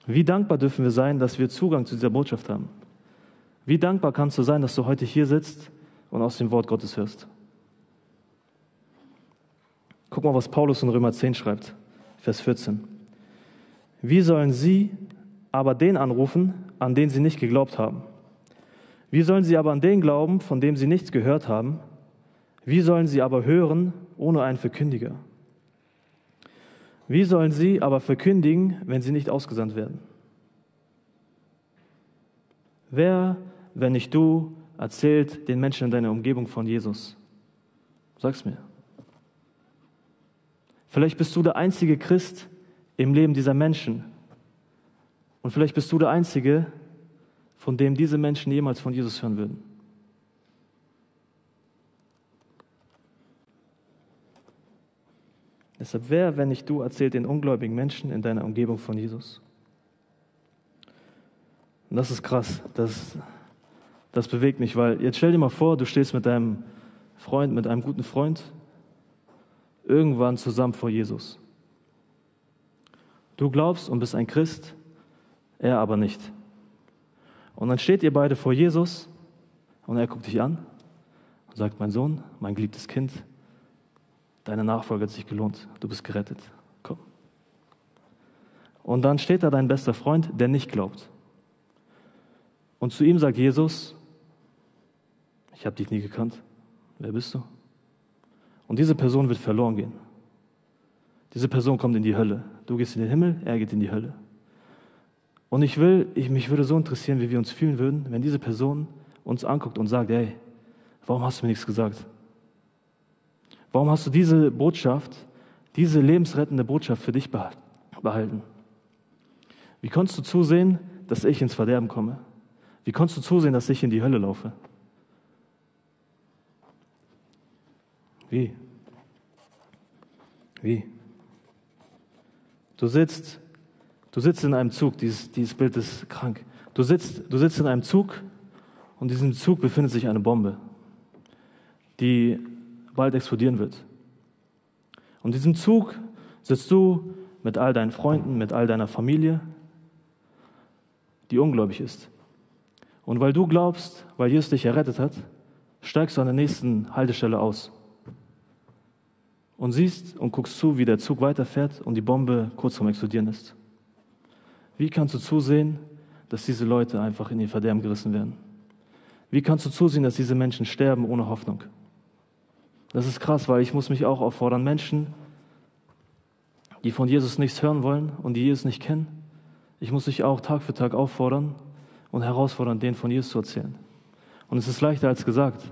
Wie dankbar dürfen wir sein, dass wir Zugang zu dieser Botschaft haben? Wie dankbar kannst du sein, dass du heute hier sitzt und aus dem Wort Gottes hörst? Guck mal, was Paulus in Römer 10 schreibt, Vers 14. Wie sollen sie aber den anrufen, an den sie nicht geglaubt haben? Wie sollen sie aber an den glauben, von dem sie nichts gehört haben? Wie sollen sie aber hören ohne einen Verkündiger? Wie sollen sie aber verkündigen, wenn sie nicht ausgesandt werden? Wer, wenn nicht du, erzählt den Menschen in deiner Umgebung von Jesus? Sag's mir. Vielleicht bist du der einzige Christ im Leben dieser Menschen. Und vielleicht bist du der einzige, von dem diese Menschen jemals von Jesus hören würden. Deshalb, wer, wenn nicht du, erzählt den ungläubigen Menschen in deiner Umgebung von Jesus? Und das ist krass. Das, das bewegt mich, weil jetzt stell dir mal vor, du stehst mit deinem Freund, mit einem guten Freund irgendwann zusammen vor Jesus. Du glaubst und bist ein Christ, er aber nicht. Und dann steht ihr beide vor Jesus und er guckt dich an und sagt, mein Sohn, mein geliebtes Kind, deine Nachfolge hat sich gelohnt, du bist gerettet, komm. Und dann steht da dein bester Freund, der nicht glaubt. Und zu ihm sagt Jesus, ich habe dich nie gekannt, wer bist du? Und diese Person wird verloren gehen. Diese Person kommt in die Hölle. Du gehst in den Himmel, er geht in die Hölle. Und ich will, ich, mich würde so interessieren, wie wir uns fühlen würden, wenn diese Person uns anguckt und sagt, hey, warum hast du mir nichts gesagt? Warum hast du diese Botschaft, diese lebensrettende Botschaft für dich behalten? Wie konntest du zusehen, dass ich ins Verderben komme? Wie konntest du zusehen, dass ich in die Hölle laufe? Wie? Wie? Du sitzt, du sitzt in einem Zug, dieses, dieses Bild ist krank. Du sitzt, du sitzt in einem Zug und in diesem Zug befindet sich eine Bombe, die bald explodieren wird. Und in diesem Zug sitzt du mit all deinen Freunden, mit all deiner Familie, die ungläubig ist. Und weil du glaubst, weil Jesus dich errettet hat, steigst du an der nächsten Haltestelle aus und siehst und guckst zu, wie der Zug weiterfährt und die Bombe kurz vorm Explodieren ist. Wie kannst du zusehen, dass diese Leute einfach in ihr Verderben gerissen werden? Wie kannst du zusehen, dass diese Menschen sterben ohne Hoffnung? Das ist krass, weil ich muss mich auch auffordern, Menschen, die von Jesus nichts hören wollen und die Jesus nicht kennen, ich muss mich auch Tag für Tag auffordern und herausfordern, denen von Jesus zu erzählen. Und es ist leichter als gesagt,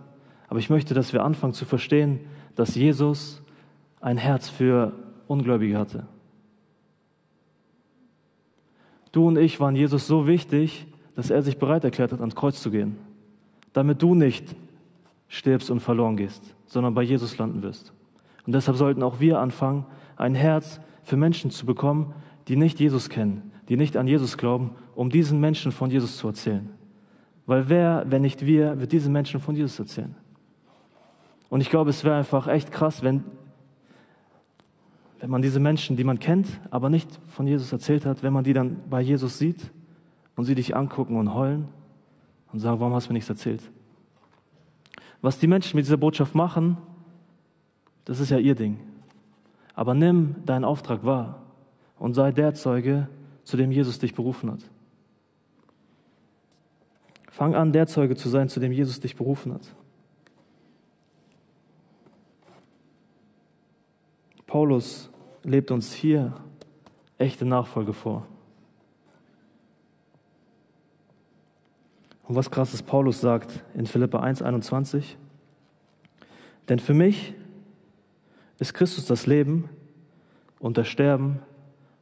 aber ich möchte, dass wir anfangen zu verstehen, dass Jesus ein Herz für Ungläubige hatte. Du und ich waren Jesus so wichtig, dass er sich bereit erklärt hat, ans Kreuz zu gehen, damit du nicht stirbst und verloren gehst, sondern bei Jesus landen wirst. Und deshalb sollten auch wir anfangen, ein Herz für Menschen zu bekommen, die nicht Jesus kennen, die nicht an Jesus glauben, um diesen Menschen von Jesus zu erzählen. Weil wer, wenn nicht wir, wird diesen Menschen von Jesus erzählen? Und ich glaube, es wäre einfach echt krass, wenn wenn man diese Menschen, die man kennt, aber nicht von Jesus erzählt hat, wenn man die dann bei Jesus sieht und sie dich angucken und heulen und sagen, warum hast du mir nichts erzählt? Was die Menschen mit dieser Botschaft machen, das ist ja ihr Ding. Aber nimm deinen Auftrag wahr und sei der Zeuge, zu dem Jesus dich berufen hat. Fang an, der Zeuge zu sein, zu dem Jesus dich berufen hat. Paulus lebt uns hier echte Nachfolge vor. Und was krasses Paulus sagt in Philippa 1,21. Denn für mich ist Christus das Leben und das Sterben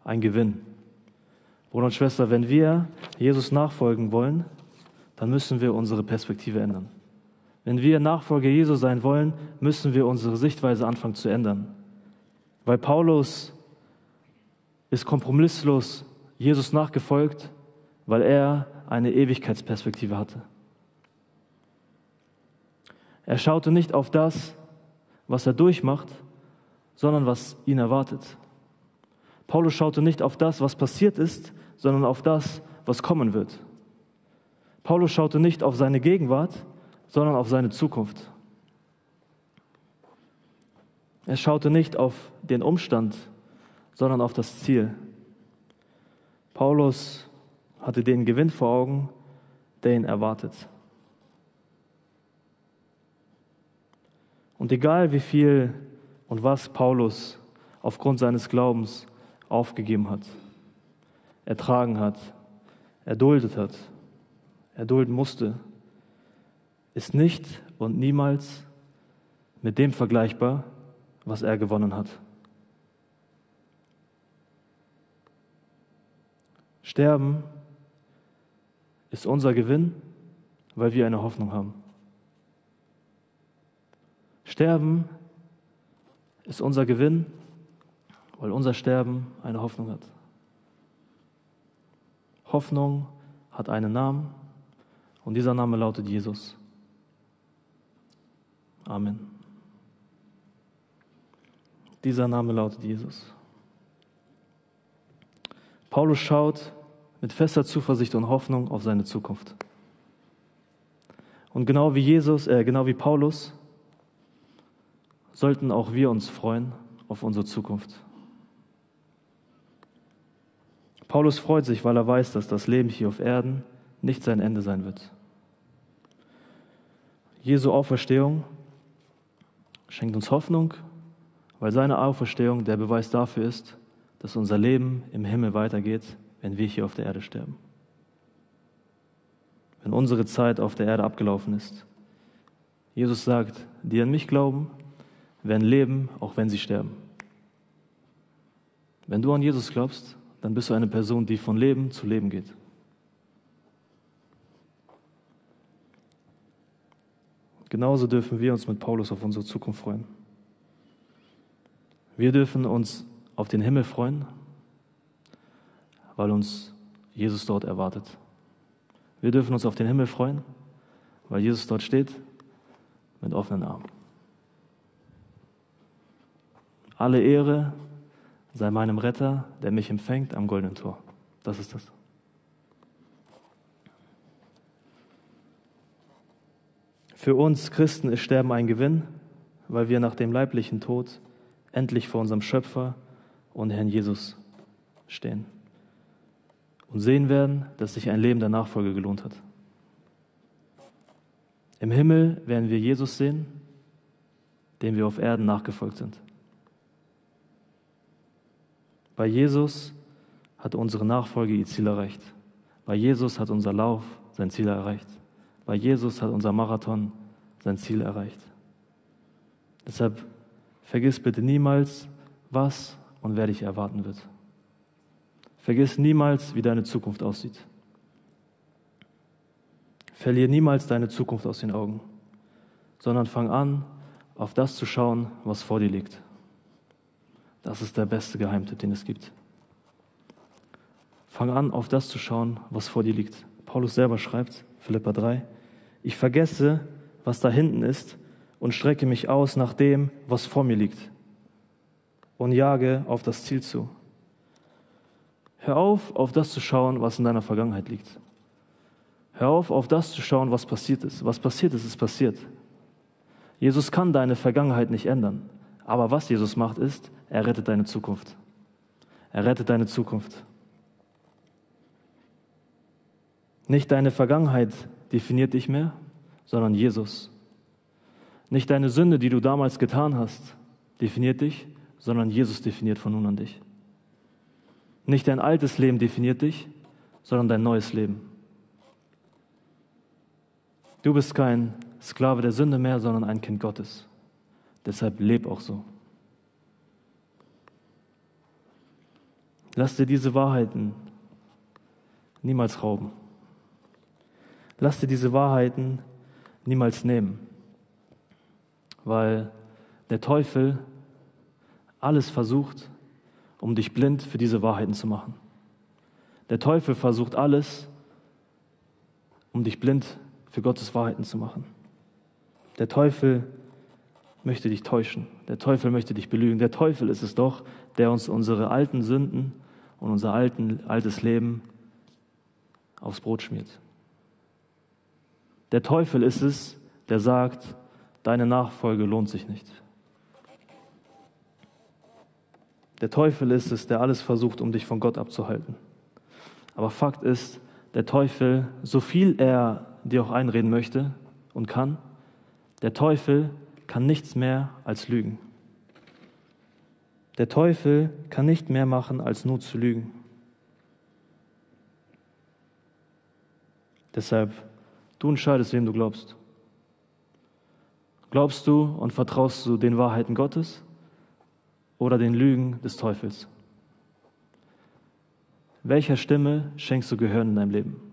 ein Gewinn. Bruder und Schwester, wenn wir Jesus nachfolgen wollen, dann müssen wir unsere Perspektive ändern. Wenn wir Nachfolger Jesu sein wollen, müssen wir unsere Sichtweise anfangen zu ändern. Weil Paulus ist kompromisslos Jesus nachgefolgt, weil er eine Ewigkeitsperspektive hatte. Er schaute nicht auf das, was er durchmacht, sondern was ihn erwartet. Paulus schaute nicht auf das, was passiert ist, sondern auf das, was kommen wird. Paulus schaute nicht auf seine Gegenwart, sondern auf seine Zukunft. Er schaute nicht auf den Umstand, sondern auf das Ziel. Paulus hatte den Gewinn vor Augen, der ihn erwartet. Und egal wie viel und was Paulus aufgrund seines Glaubens aufgegeben hat, ertragen hat, erduldet hat, erdulden musste, ist nicht und niemals mit dem vergleichbar, was er gewonnen hat. Sterben ist unser Gewinn, weil wir eine Hoffnung haben. Sterben ist unser Gewinn, weil unser Sterben eine Hoffnung hat. Hoffnung hat einen Namen und dieser Name lautet Jesus. Amen. Dieser Name lautet Jesus. Paulus schaut mit fester Zuversicht und Hoffnung auf seine Zukunft. Und genau wie Jesus, äh, genau wie Paulus, sollten auch wir uns freuen auf unsere Zukunft. Paulus freut sich, weil er weiß, dass das Leben hier auf Erden nicht sein Ende sein wird. Jesu Auferstehung schenkt uns Hoffnung, weil seine Auferstehung der Beweis dafür ist, dass unser Leben im Himmel weitergeht, wenn wir hier auf der Erde sterben. Wenn unsere Zeit auf der Erde abgelaufen ist. Jesus sagt, die an mich glauben, werden leben, auch wenn sie sterben. Wenn du an Jesus glaubst, dann bist du eine Person, die von Leben zu Leben geht. Genauso dürfen wir uns mit Paulus auf unsere Zukunft freuen. Wir dürfen uns auf den Himmel freuen, weil uns Jesus dort erwartet. Wir dürfen uns auf den Himmel freuen, weil Jesus dort steht mit offenen Armen. Alle Ehre sei meinem Retter, der mich empfängt am goldenen Tor. Das ist das. Für uns Christen ist Sterben ein Gewinn, weil wir nach dem leiblichen Tod endlich vor unserem Schöpfer und Herrn Jesus stehen und sehen werden, dass sich ein Leben der Nachfolge gelohnt hat. Im Himmel werden wir Jesus sehen, dem wir auf Erden nachgefolgt sind. Bei Jesus hat unsere Nachfolge ihr Ziel erreicht. Bei Jesus hat unser Lauf sein Ziel erreicht. Bei Jesus hat unser Marathon sein Ziel erreicht. Deshalb vergiss bitte niemals, was und wer dich erwarten wird. Vergiss niemals, wie deine Zukunft aussieht. Verlier niemals deine Zukunft aus den Augen, sondern fang an, auf das zu schauen, was vor dir liegt. Das ist der beste Geheimtipp, den es gibt. Fang an, auf das zu schauen, was vor dir liegt. Paulus selber schreibt, Philippa 3, ich vergesse, was da hinten ist und strecke mich aus nach dem, was vor mir liegt und jage auf das Ziel zu. Hör auf, auf das zu schauen, was in deiner Vergangenheit liegt. Hör auf, auf das zu schauen, was passiert ist. Was passiert ist, ist passiert. Jesus kann deine Vergangenheit nicht ändern. Aber was Jesus macht, ist, er rettet deine Zukunft. Er rettet deine Zukunft. Nicht deine Vergangenheit definiert dich mehr, sondern Jesus. Nicht deine Sünde, die du damals getan hast, definiert dich, sondern Jesus definiert von nun an dich. Nicht dein altes Leben definiert dich, sondern dein neues Leben. Du bist kein Sklave der Sünde mehr, sondern ein Kind Gottes. Deshalb leb auch so. Lass dir diese Wahrheiten niemals rauben. Lass dir diese Wahrheiten niemals nehmen, weil der Teufel alles versucht, um dich blind für diese Wahrheiten zu machen. Der Teufel versucht alles, um dich blind für Gottes Wahrheiten zu machen. Der Teufel möchte dich täuschen. Der Teufel möchte dich belügen. Der Teufel ist es doch, der uns unsere alten Sünden und unser alten, altes Leben aufs Brot schmiert. Der Teufel ist es, der sagt, deine Nachfolge lohnt sich nicht. Der Teufel ist es, der alles versucht, um dich von Gott abzuhalten. Aber Fakt ist, der Teufel, so viel er dir auch einreden möchte und kann, der Teufel kann nichts mehr als lügen. Der Teufel kann nicht mehr machen, als nur zu lügen. Deshalb, du entscheidest, wem du glaubst. Glaubst du und vertraust du den Wahrheiten Gottes oder den Lügen des Teufels? Welcher Stimme schenkst du Gehör in deinem Leben?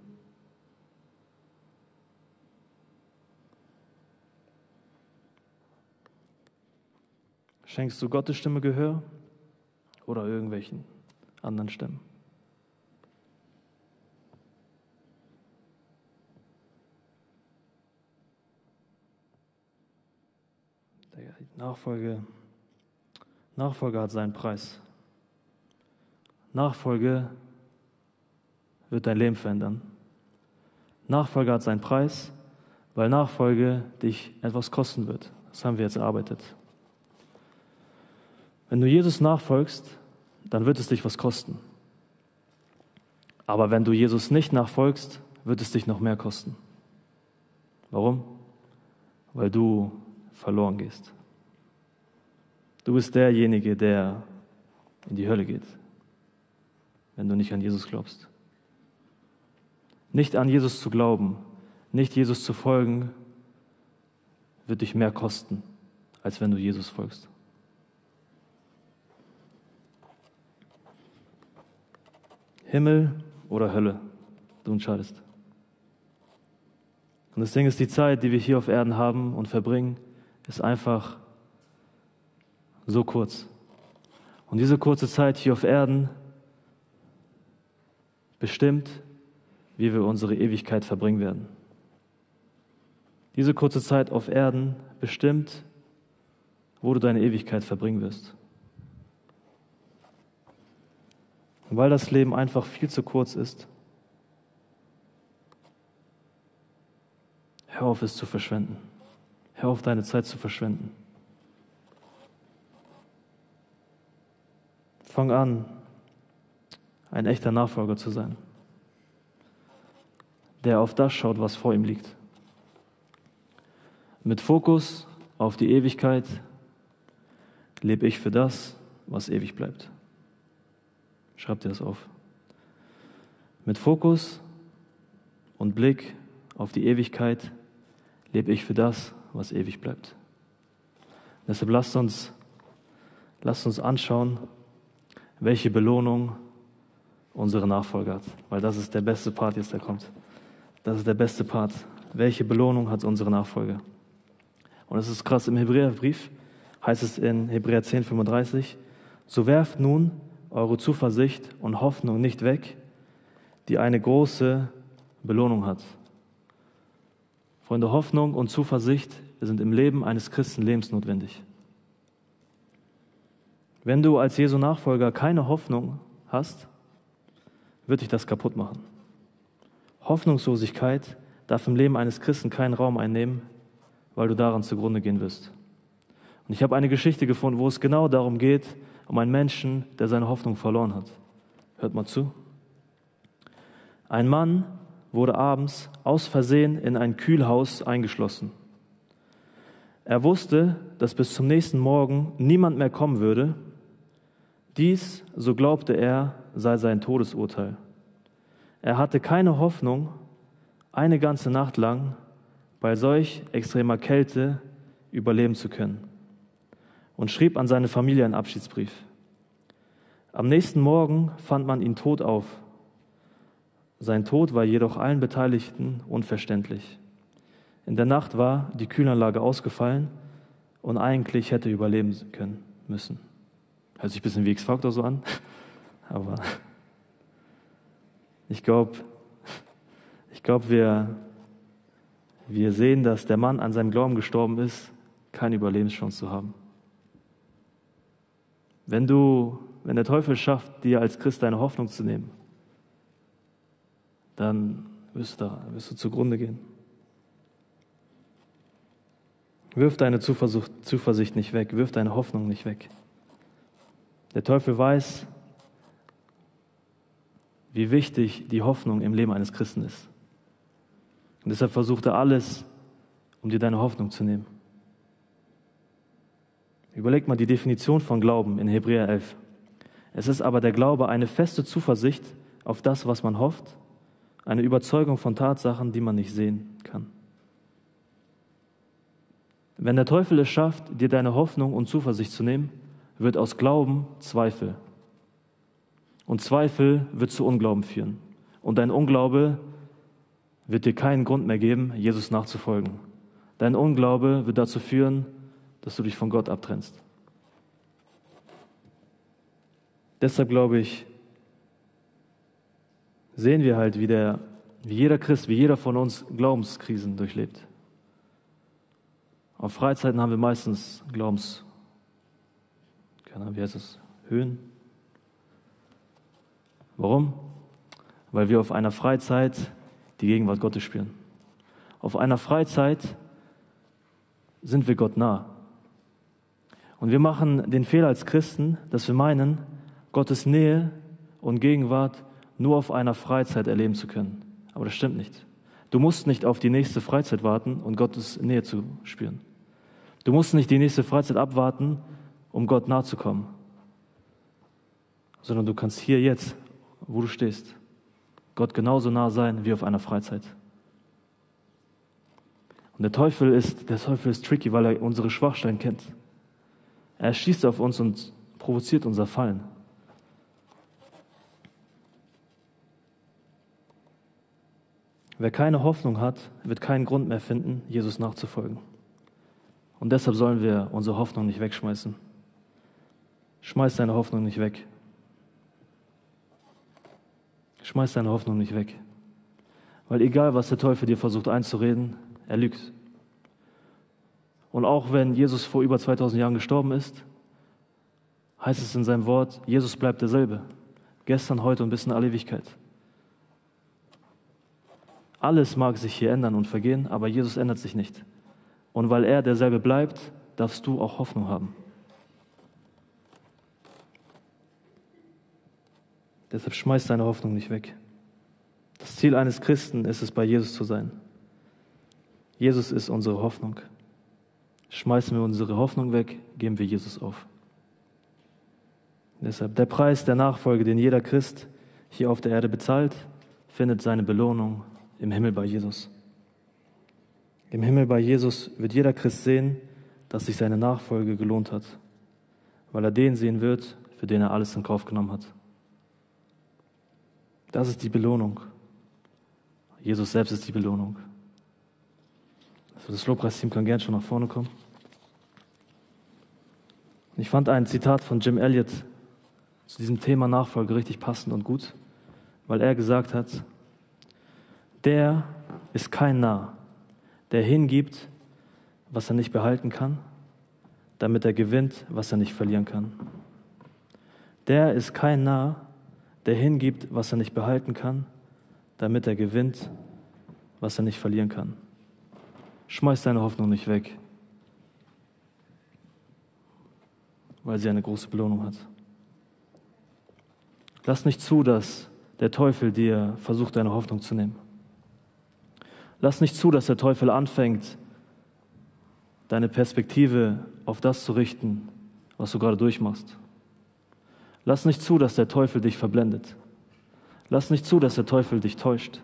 Schenkst du Gottes Stimme Gehör oder irgendwelchen anderen Stimmen? Nachfolge, Nachfolge hat seinen Preis. Nachfolge wird dein Leben verändern. Nachfolge hat seinen Preis, weil Nachfolge dich etwas kosten wird. Das haben wir jetzt erarbeitet. Wenn du Jesus nachfolgst, dann wird es dich was kosten. Aber wenn du Jesus nicht nachfolgst, wird es dich noch mehr kosten. Warum? Weil du verloren gehst. Du bist derjenige, der in die Hölle geht, wenn du nicht an Jesus glaubst. Nicht an Jesus zu glauben, nicht Jesus zu folgen, wird dich mehr kosten, als wenn du Jesus folgst. Himmel oder Hölle, du entscheidest. Und das Ding ist, die Zeit, die wir hier auf Erden haben und verbringen, ist einfach so kurz. Und diese kurze Zeit hier auf Erden bestimmt, wie wir unsere Ewigkeit verbringen werden. Diese kurze Zeit auf Erden bestimmt, wo du deine Ewigkeit verbringen wirst. Und weil das Leben einfach viel zu kurz ist, hör auf es zu verschwenden. Hör auf deine Zeit zu verschwenden. Fang an, ein echter Nachfolger zu sein, der auf das schaut, was vor ihm liegt. Mit Fokus auf die Ewigkeit lebe ich für das, was ewig bleibt. Schreib dir das auf. Mit Fokus und Blick auf die Ewigkeit lebe ich für das, was ewig bleibt. Deshalb lasst uns, lasst uns anschauen, welche Belohnung unsere Nachfolger hat. Weil das ist der beste Part jetzt, der kommt. Das ist der beste Part. Welche Belohnung hat unsere Nachfolge? Und es ist krass, im Hebräerbrief heißt es in Hebräer 10, 35, so werft nun eure Zuversicht und Hoffnung nicht weg, die eine große Belohnung hat. Freunde, Hoffnung und Zuversicht sind im Leben eines Christen lebensnotwendig. Wenn du als Jesu Nachfolger keine Hoffnung hast, wird dich das kaputt machen. Hoffnungslosigkeit darf im Leben eines Christen keinen Raum einnehmen, weil du daran zugrunde gehen wirst. Und ich habe eine Geschichte gefunden, wo es genau darum geht, um einen Menschen, der seine Hoffnung verloren hat. Hört mal zu. Ein Mann wurde abends aus Versehen in ein Kühlhaus eingeschlossen. Er wusste, dass bis zum nächsten Morgen niemand mehr kommen würde. Dies, so glaubte er, sei sein Todesurteil. Er hatte keine Hoffnung, eine ganze Nacht lang bei solch extremer Kälte überleben zu können und schrieb an seine Familie einen Abschiedsbrief. Am nächsten Morgen fand man ihn tot auf. Sein Tod war jedoch allen Beteiligten unverständlich. In der Nacht war die Kühlanlage ausgefallen und eigentlich hätte er überleben können müssen. Hört sich ein bisschen wie X-Factor so an, [LAUGHS] aber ich glaube, ich glaube, wir, wir sehen, dass der Mann an seinem Glauben gestorben ist, keine Überlebenschance zu haben. Wenn du, wenn der Teufel schafft, dir als Christ deine Hoffnung zu nehmen, dann wirst du, da, wirst du zugrunde gehen. Wirf deine Zuversicht, Zuversicht nicht weg, wirf deine Hoffnung nicht weg. Der Teufel weiß, wie wichtig die Hoffnung im Leben eines Christen ist. Und deshalb versucht er alles, um dir deine Hoffnung zu nehmen. Überlegt mal die Definition von Glauben in Hebräer 11. Es ist aber der Glaube eine feste Zuversicht auf das, was man hofft, eine Überzeugung von Tatsachen, die man nicht sehen kann. Wenn der Teufel es schafft, dir deine Hoffnung und Zuversicht zu nehmen, wird aus Glauben Zweifel. Und Zweifel wird zu Unglauben führen. Und dein Unglaube wird dir keinen Grund mehr geben, Jesus nachzufolgen. Dein Unglaube wird dazu führen, dass du dich von Gott abtrennst. Deshalb glaube ich, sehen wir halt, wie, der, wie jeder Christ, wie jeder von uns Glaubenskrisen durchlebt. Auf Freizeiten haben wir meistens Glaubens, keine Ahnung, wie heißt es, Höhen. Warum? Weil wir auf einer Freizeit die Gegenwart Gottes spüren. Auf einer Freizeit sind wir Gott nah. Und wir machen den Fehler als Christen, dass wir meinen, Gottes Nähe und Gegenwart nur auf einer Freizeit erleben zu können. Aber das stimmt nicht. Du musst nicht auf die nächste Freizeit warten und Gottes Nähe zu spüren. Du musst nicht die nächste Freizeit abwarten, um Gott nahe zu kommen, sondern du kannst hier jetzt, wo du stehst, Gott genauso nah sein wie auf einer Freizeit. Und der Teufel ist, der Teufel ist tricky, weil er unsere Schwachstellen kennt. Er schießt auf uns und provoziert unser Fallen. Wer keine Hoffnung hat, wird keinen Grund mehr finden, Jesus nachzufolgen. Und deshalb sollen wir unsere Hoffnung nicht wegschmeißen. Schmeiß deine Hoffnung nicht weg. Schmeiß deine Hoffnung nicht weg. Weil egal, was der Teufel dir versucht einzureden, er lügt. Und auch wenn Jesus vor über 2000 Jahren gestorben ist, heißt es in seinem Wort, Jesus bleibt derselbe. Gestern, heute und bis in alle Ewigkeit. Alles mag sich hier ändern und vergehen, aber Jesus ändert sich nicht. Und weil er derselbe bleibt, darfst du auch Hoffnung haben. Deshalb schmeiß deine Hoffnung nicht weg. Das Ziel eines Christen ist es, bei Jesus zu sein. Jesus ist unsere Hoffnung. Schmeißen wir unsere Hoffnung weg, geben wir Jesus auf. Deshalb der Preis der Nachfolge, den jeder Christ hier auf der Erde bezahlt, findet seine Belohnung im Himmel bei Jesus. Im Himmel bei Jesus wird jeder Christ sehen, dass sich seine Nachfolge gelohnt hat, weil er den sehen wird, für den er alles in Kauf genommen hat. Das ist die Belohnung. Jesus selbst ist die Belohnung. Also das Lobpreisteam kann gern schon nach vorne kommen. Ich fand ein Zitat von Jim Elliot zu diesem Thema Nachfolge richtig passend und gut, weil er gesagt hat, der ist kein Narr, der hingibt, was er nicht behalten kann, damit er gewinnt, was er nicht verlieren kann. Der ist kein Narr, der hingibt, was er nicht behalten kann, damit er gewinnt, was er nicht verlieren kann. Schmeiß deine Hoffnung nicht weg, weil sie eine große Belohnung hat. Lass nicht zu, dass der Teufel dir versucht, deine Hoffnung zu nehmen. Lass nicht zu, dass der Teufel anfängt, deine Perspektive auf das zu richten, was du gerade durchmachst. Lass nicht zu, dass der Teufel dich verblendet. Lass nicht zu, dass der Teufel dich täuscht,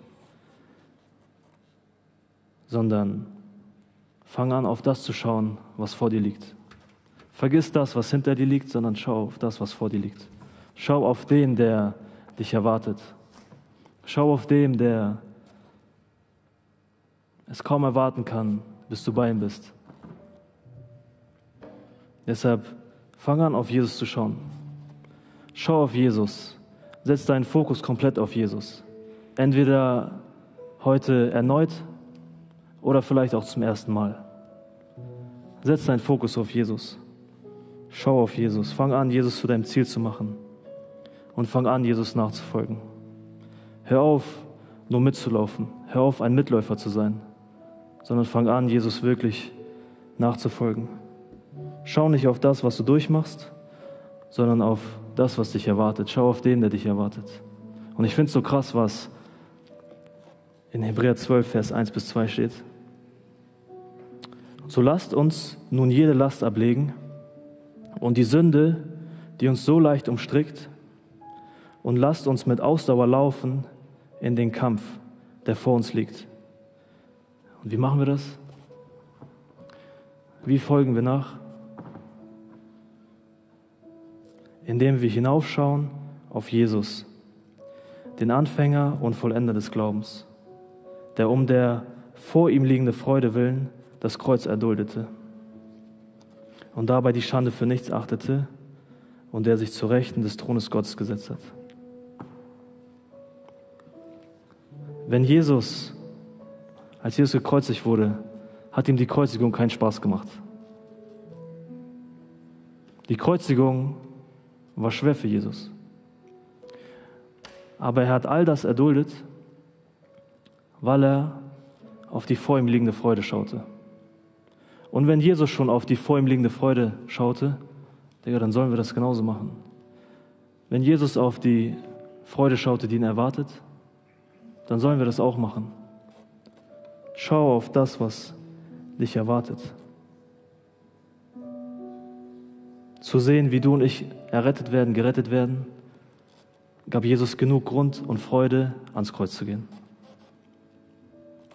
sondern fang an, auf das zu schauen, was vor dir liegt. Vergiss das, was hinter dir liegt, sondern schau auf das, was vor dir liegt. Schau auf den, der dich erwartet. Schau auf den, der es kaum erwarten kann, bis du bei ihm bist. Deshalb fang an, auf Jesus zu schauen. Schau auf Jesus. Setz deinen Fokus komplett auf Jesus. Entweder heute erneut oder vielleicht auch zum ersten Mal. Setz deinen Fokus auf Jesus. Schau auf Jesus. Fang an, Jesus zu deinem Ziel zu machen. Und fang an, Jesus nachzufolgen. Hör auf, nur mitzulaufen. Hör auf, ein Mitläufer zu sein sondern fang an, Jesus wirklich nachzufolgen. Schau nicht auf das, was du durchmachst, sondern auf das, was dich erwartet. Schau auf den, der dich erwartet. Und ich finde es so krass, was in Hebräer 12, Vers 1 bis 2 steht. So lasst uns nun jede Last ablegen und die Sünde, die uns so leicht umstrickt, und lasst uns mit Ausdauer laufen in den Kampf, der vor uns liegt. Und wie machen wir das? Wie folgen wir nach? Indem wir hinaufschauen auf Jesus, den Anfänger und Vollender des Glaubens, der um der vor ihm liegende Freude willen das Kreuz erduldete und dabei die Schande für nichts achtete und der sich zu Rechten des Thrones Gottes gesetzt hat. Wenn Jesus, als Jesus gekreuzigt wurde, hat ihm die Kreuzigung keinen Spaß gemacht. Die Kreuzigung war schwer für Jesus. Aber er hat all das erduldet, weil er auf die vor ihm liegende Freude schaute. Und wenn Jesus schon auf die vor ihm liegende Freude schaute, dann sollen wir das genauso machen. Wenn Jesus auf die Freude schaute, die ihn erwartet, dann sollen wir das auch machen. Schau auf das, was dich erwartet. Zu sehen, wie du und ich errettet werden, gerettet werden, gab Jesus genug Grund und Freude, ans Kreuz zu gehen.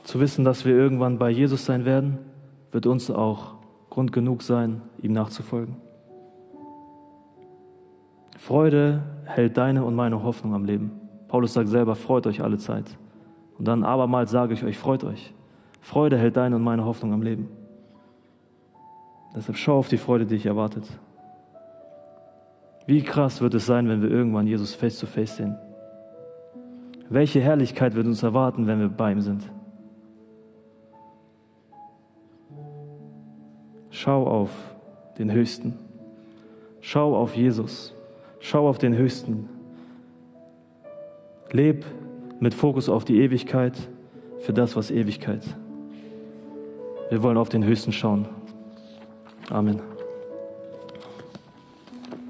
Zu wissen, dass wir irgendwann bei Jesus sein werden, wird uns auch Grund genug sein, ihm nachzufolgen. Freude hält deine und meine Hoffnung am Leben. Paulus sagt selber, freut euch alle Zeit. Und dann abermals sage ich euch, freut euch. Freude hält deine und meine Hoffnung am Leben. Deshalb schau auf die Freude, die dich erwartet. Wie krass wird es sein, wenn wir irgendwann Jesus face to face sehen? Welche Herrlichkeit wird uns erwarten, wenn wir bei ihm sind? Schau auf den Höchsten. Schau auf Jesus. Schau auf den Höchsten. Leb mit Fokus auf die Ewigkeit für das, was Ewigkeit. Wir wollen auf den Höchsten schauen. Amen.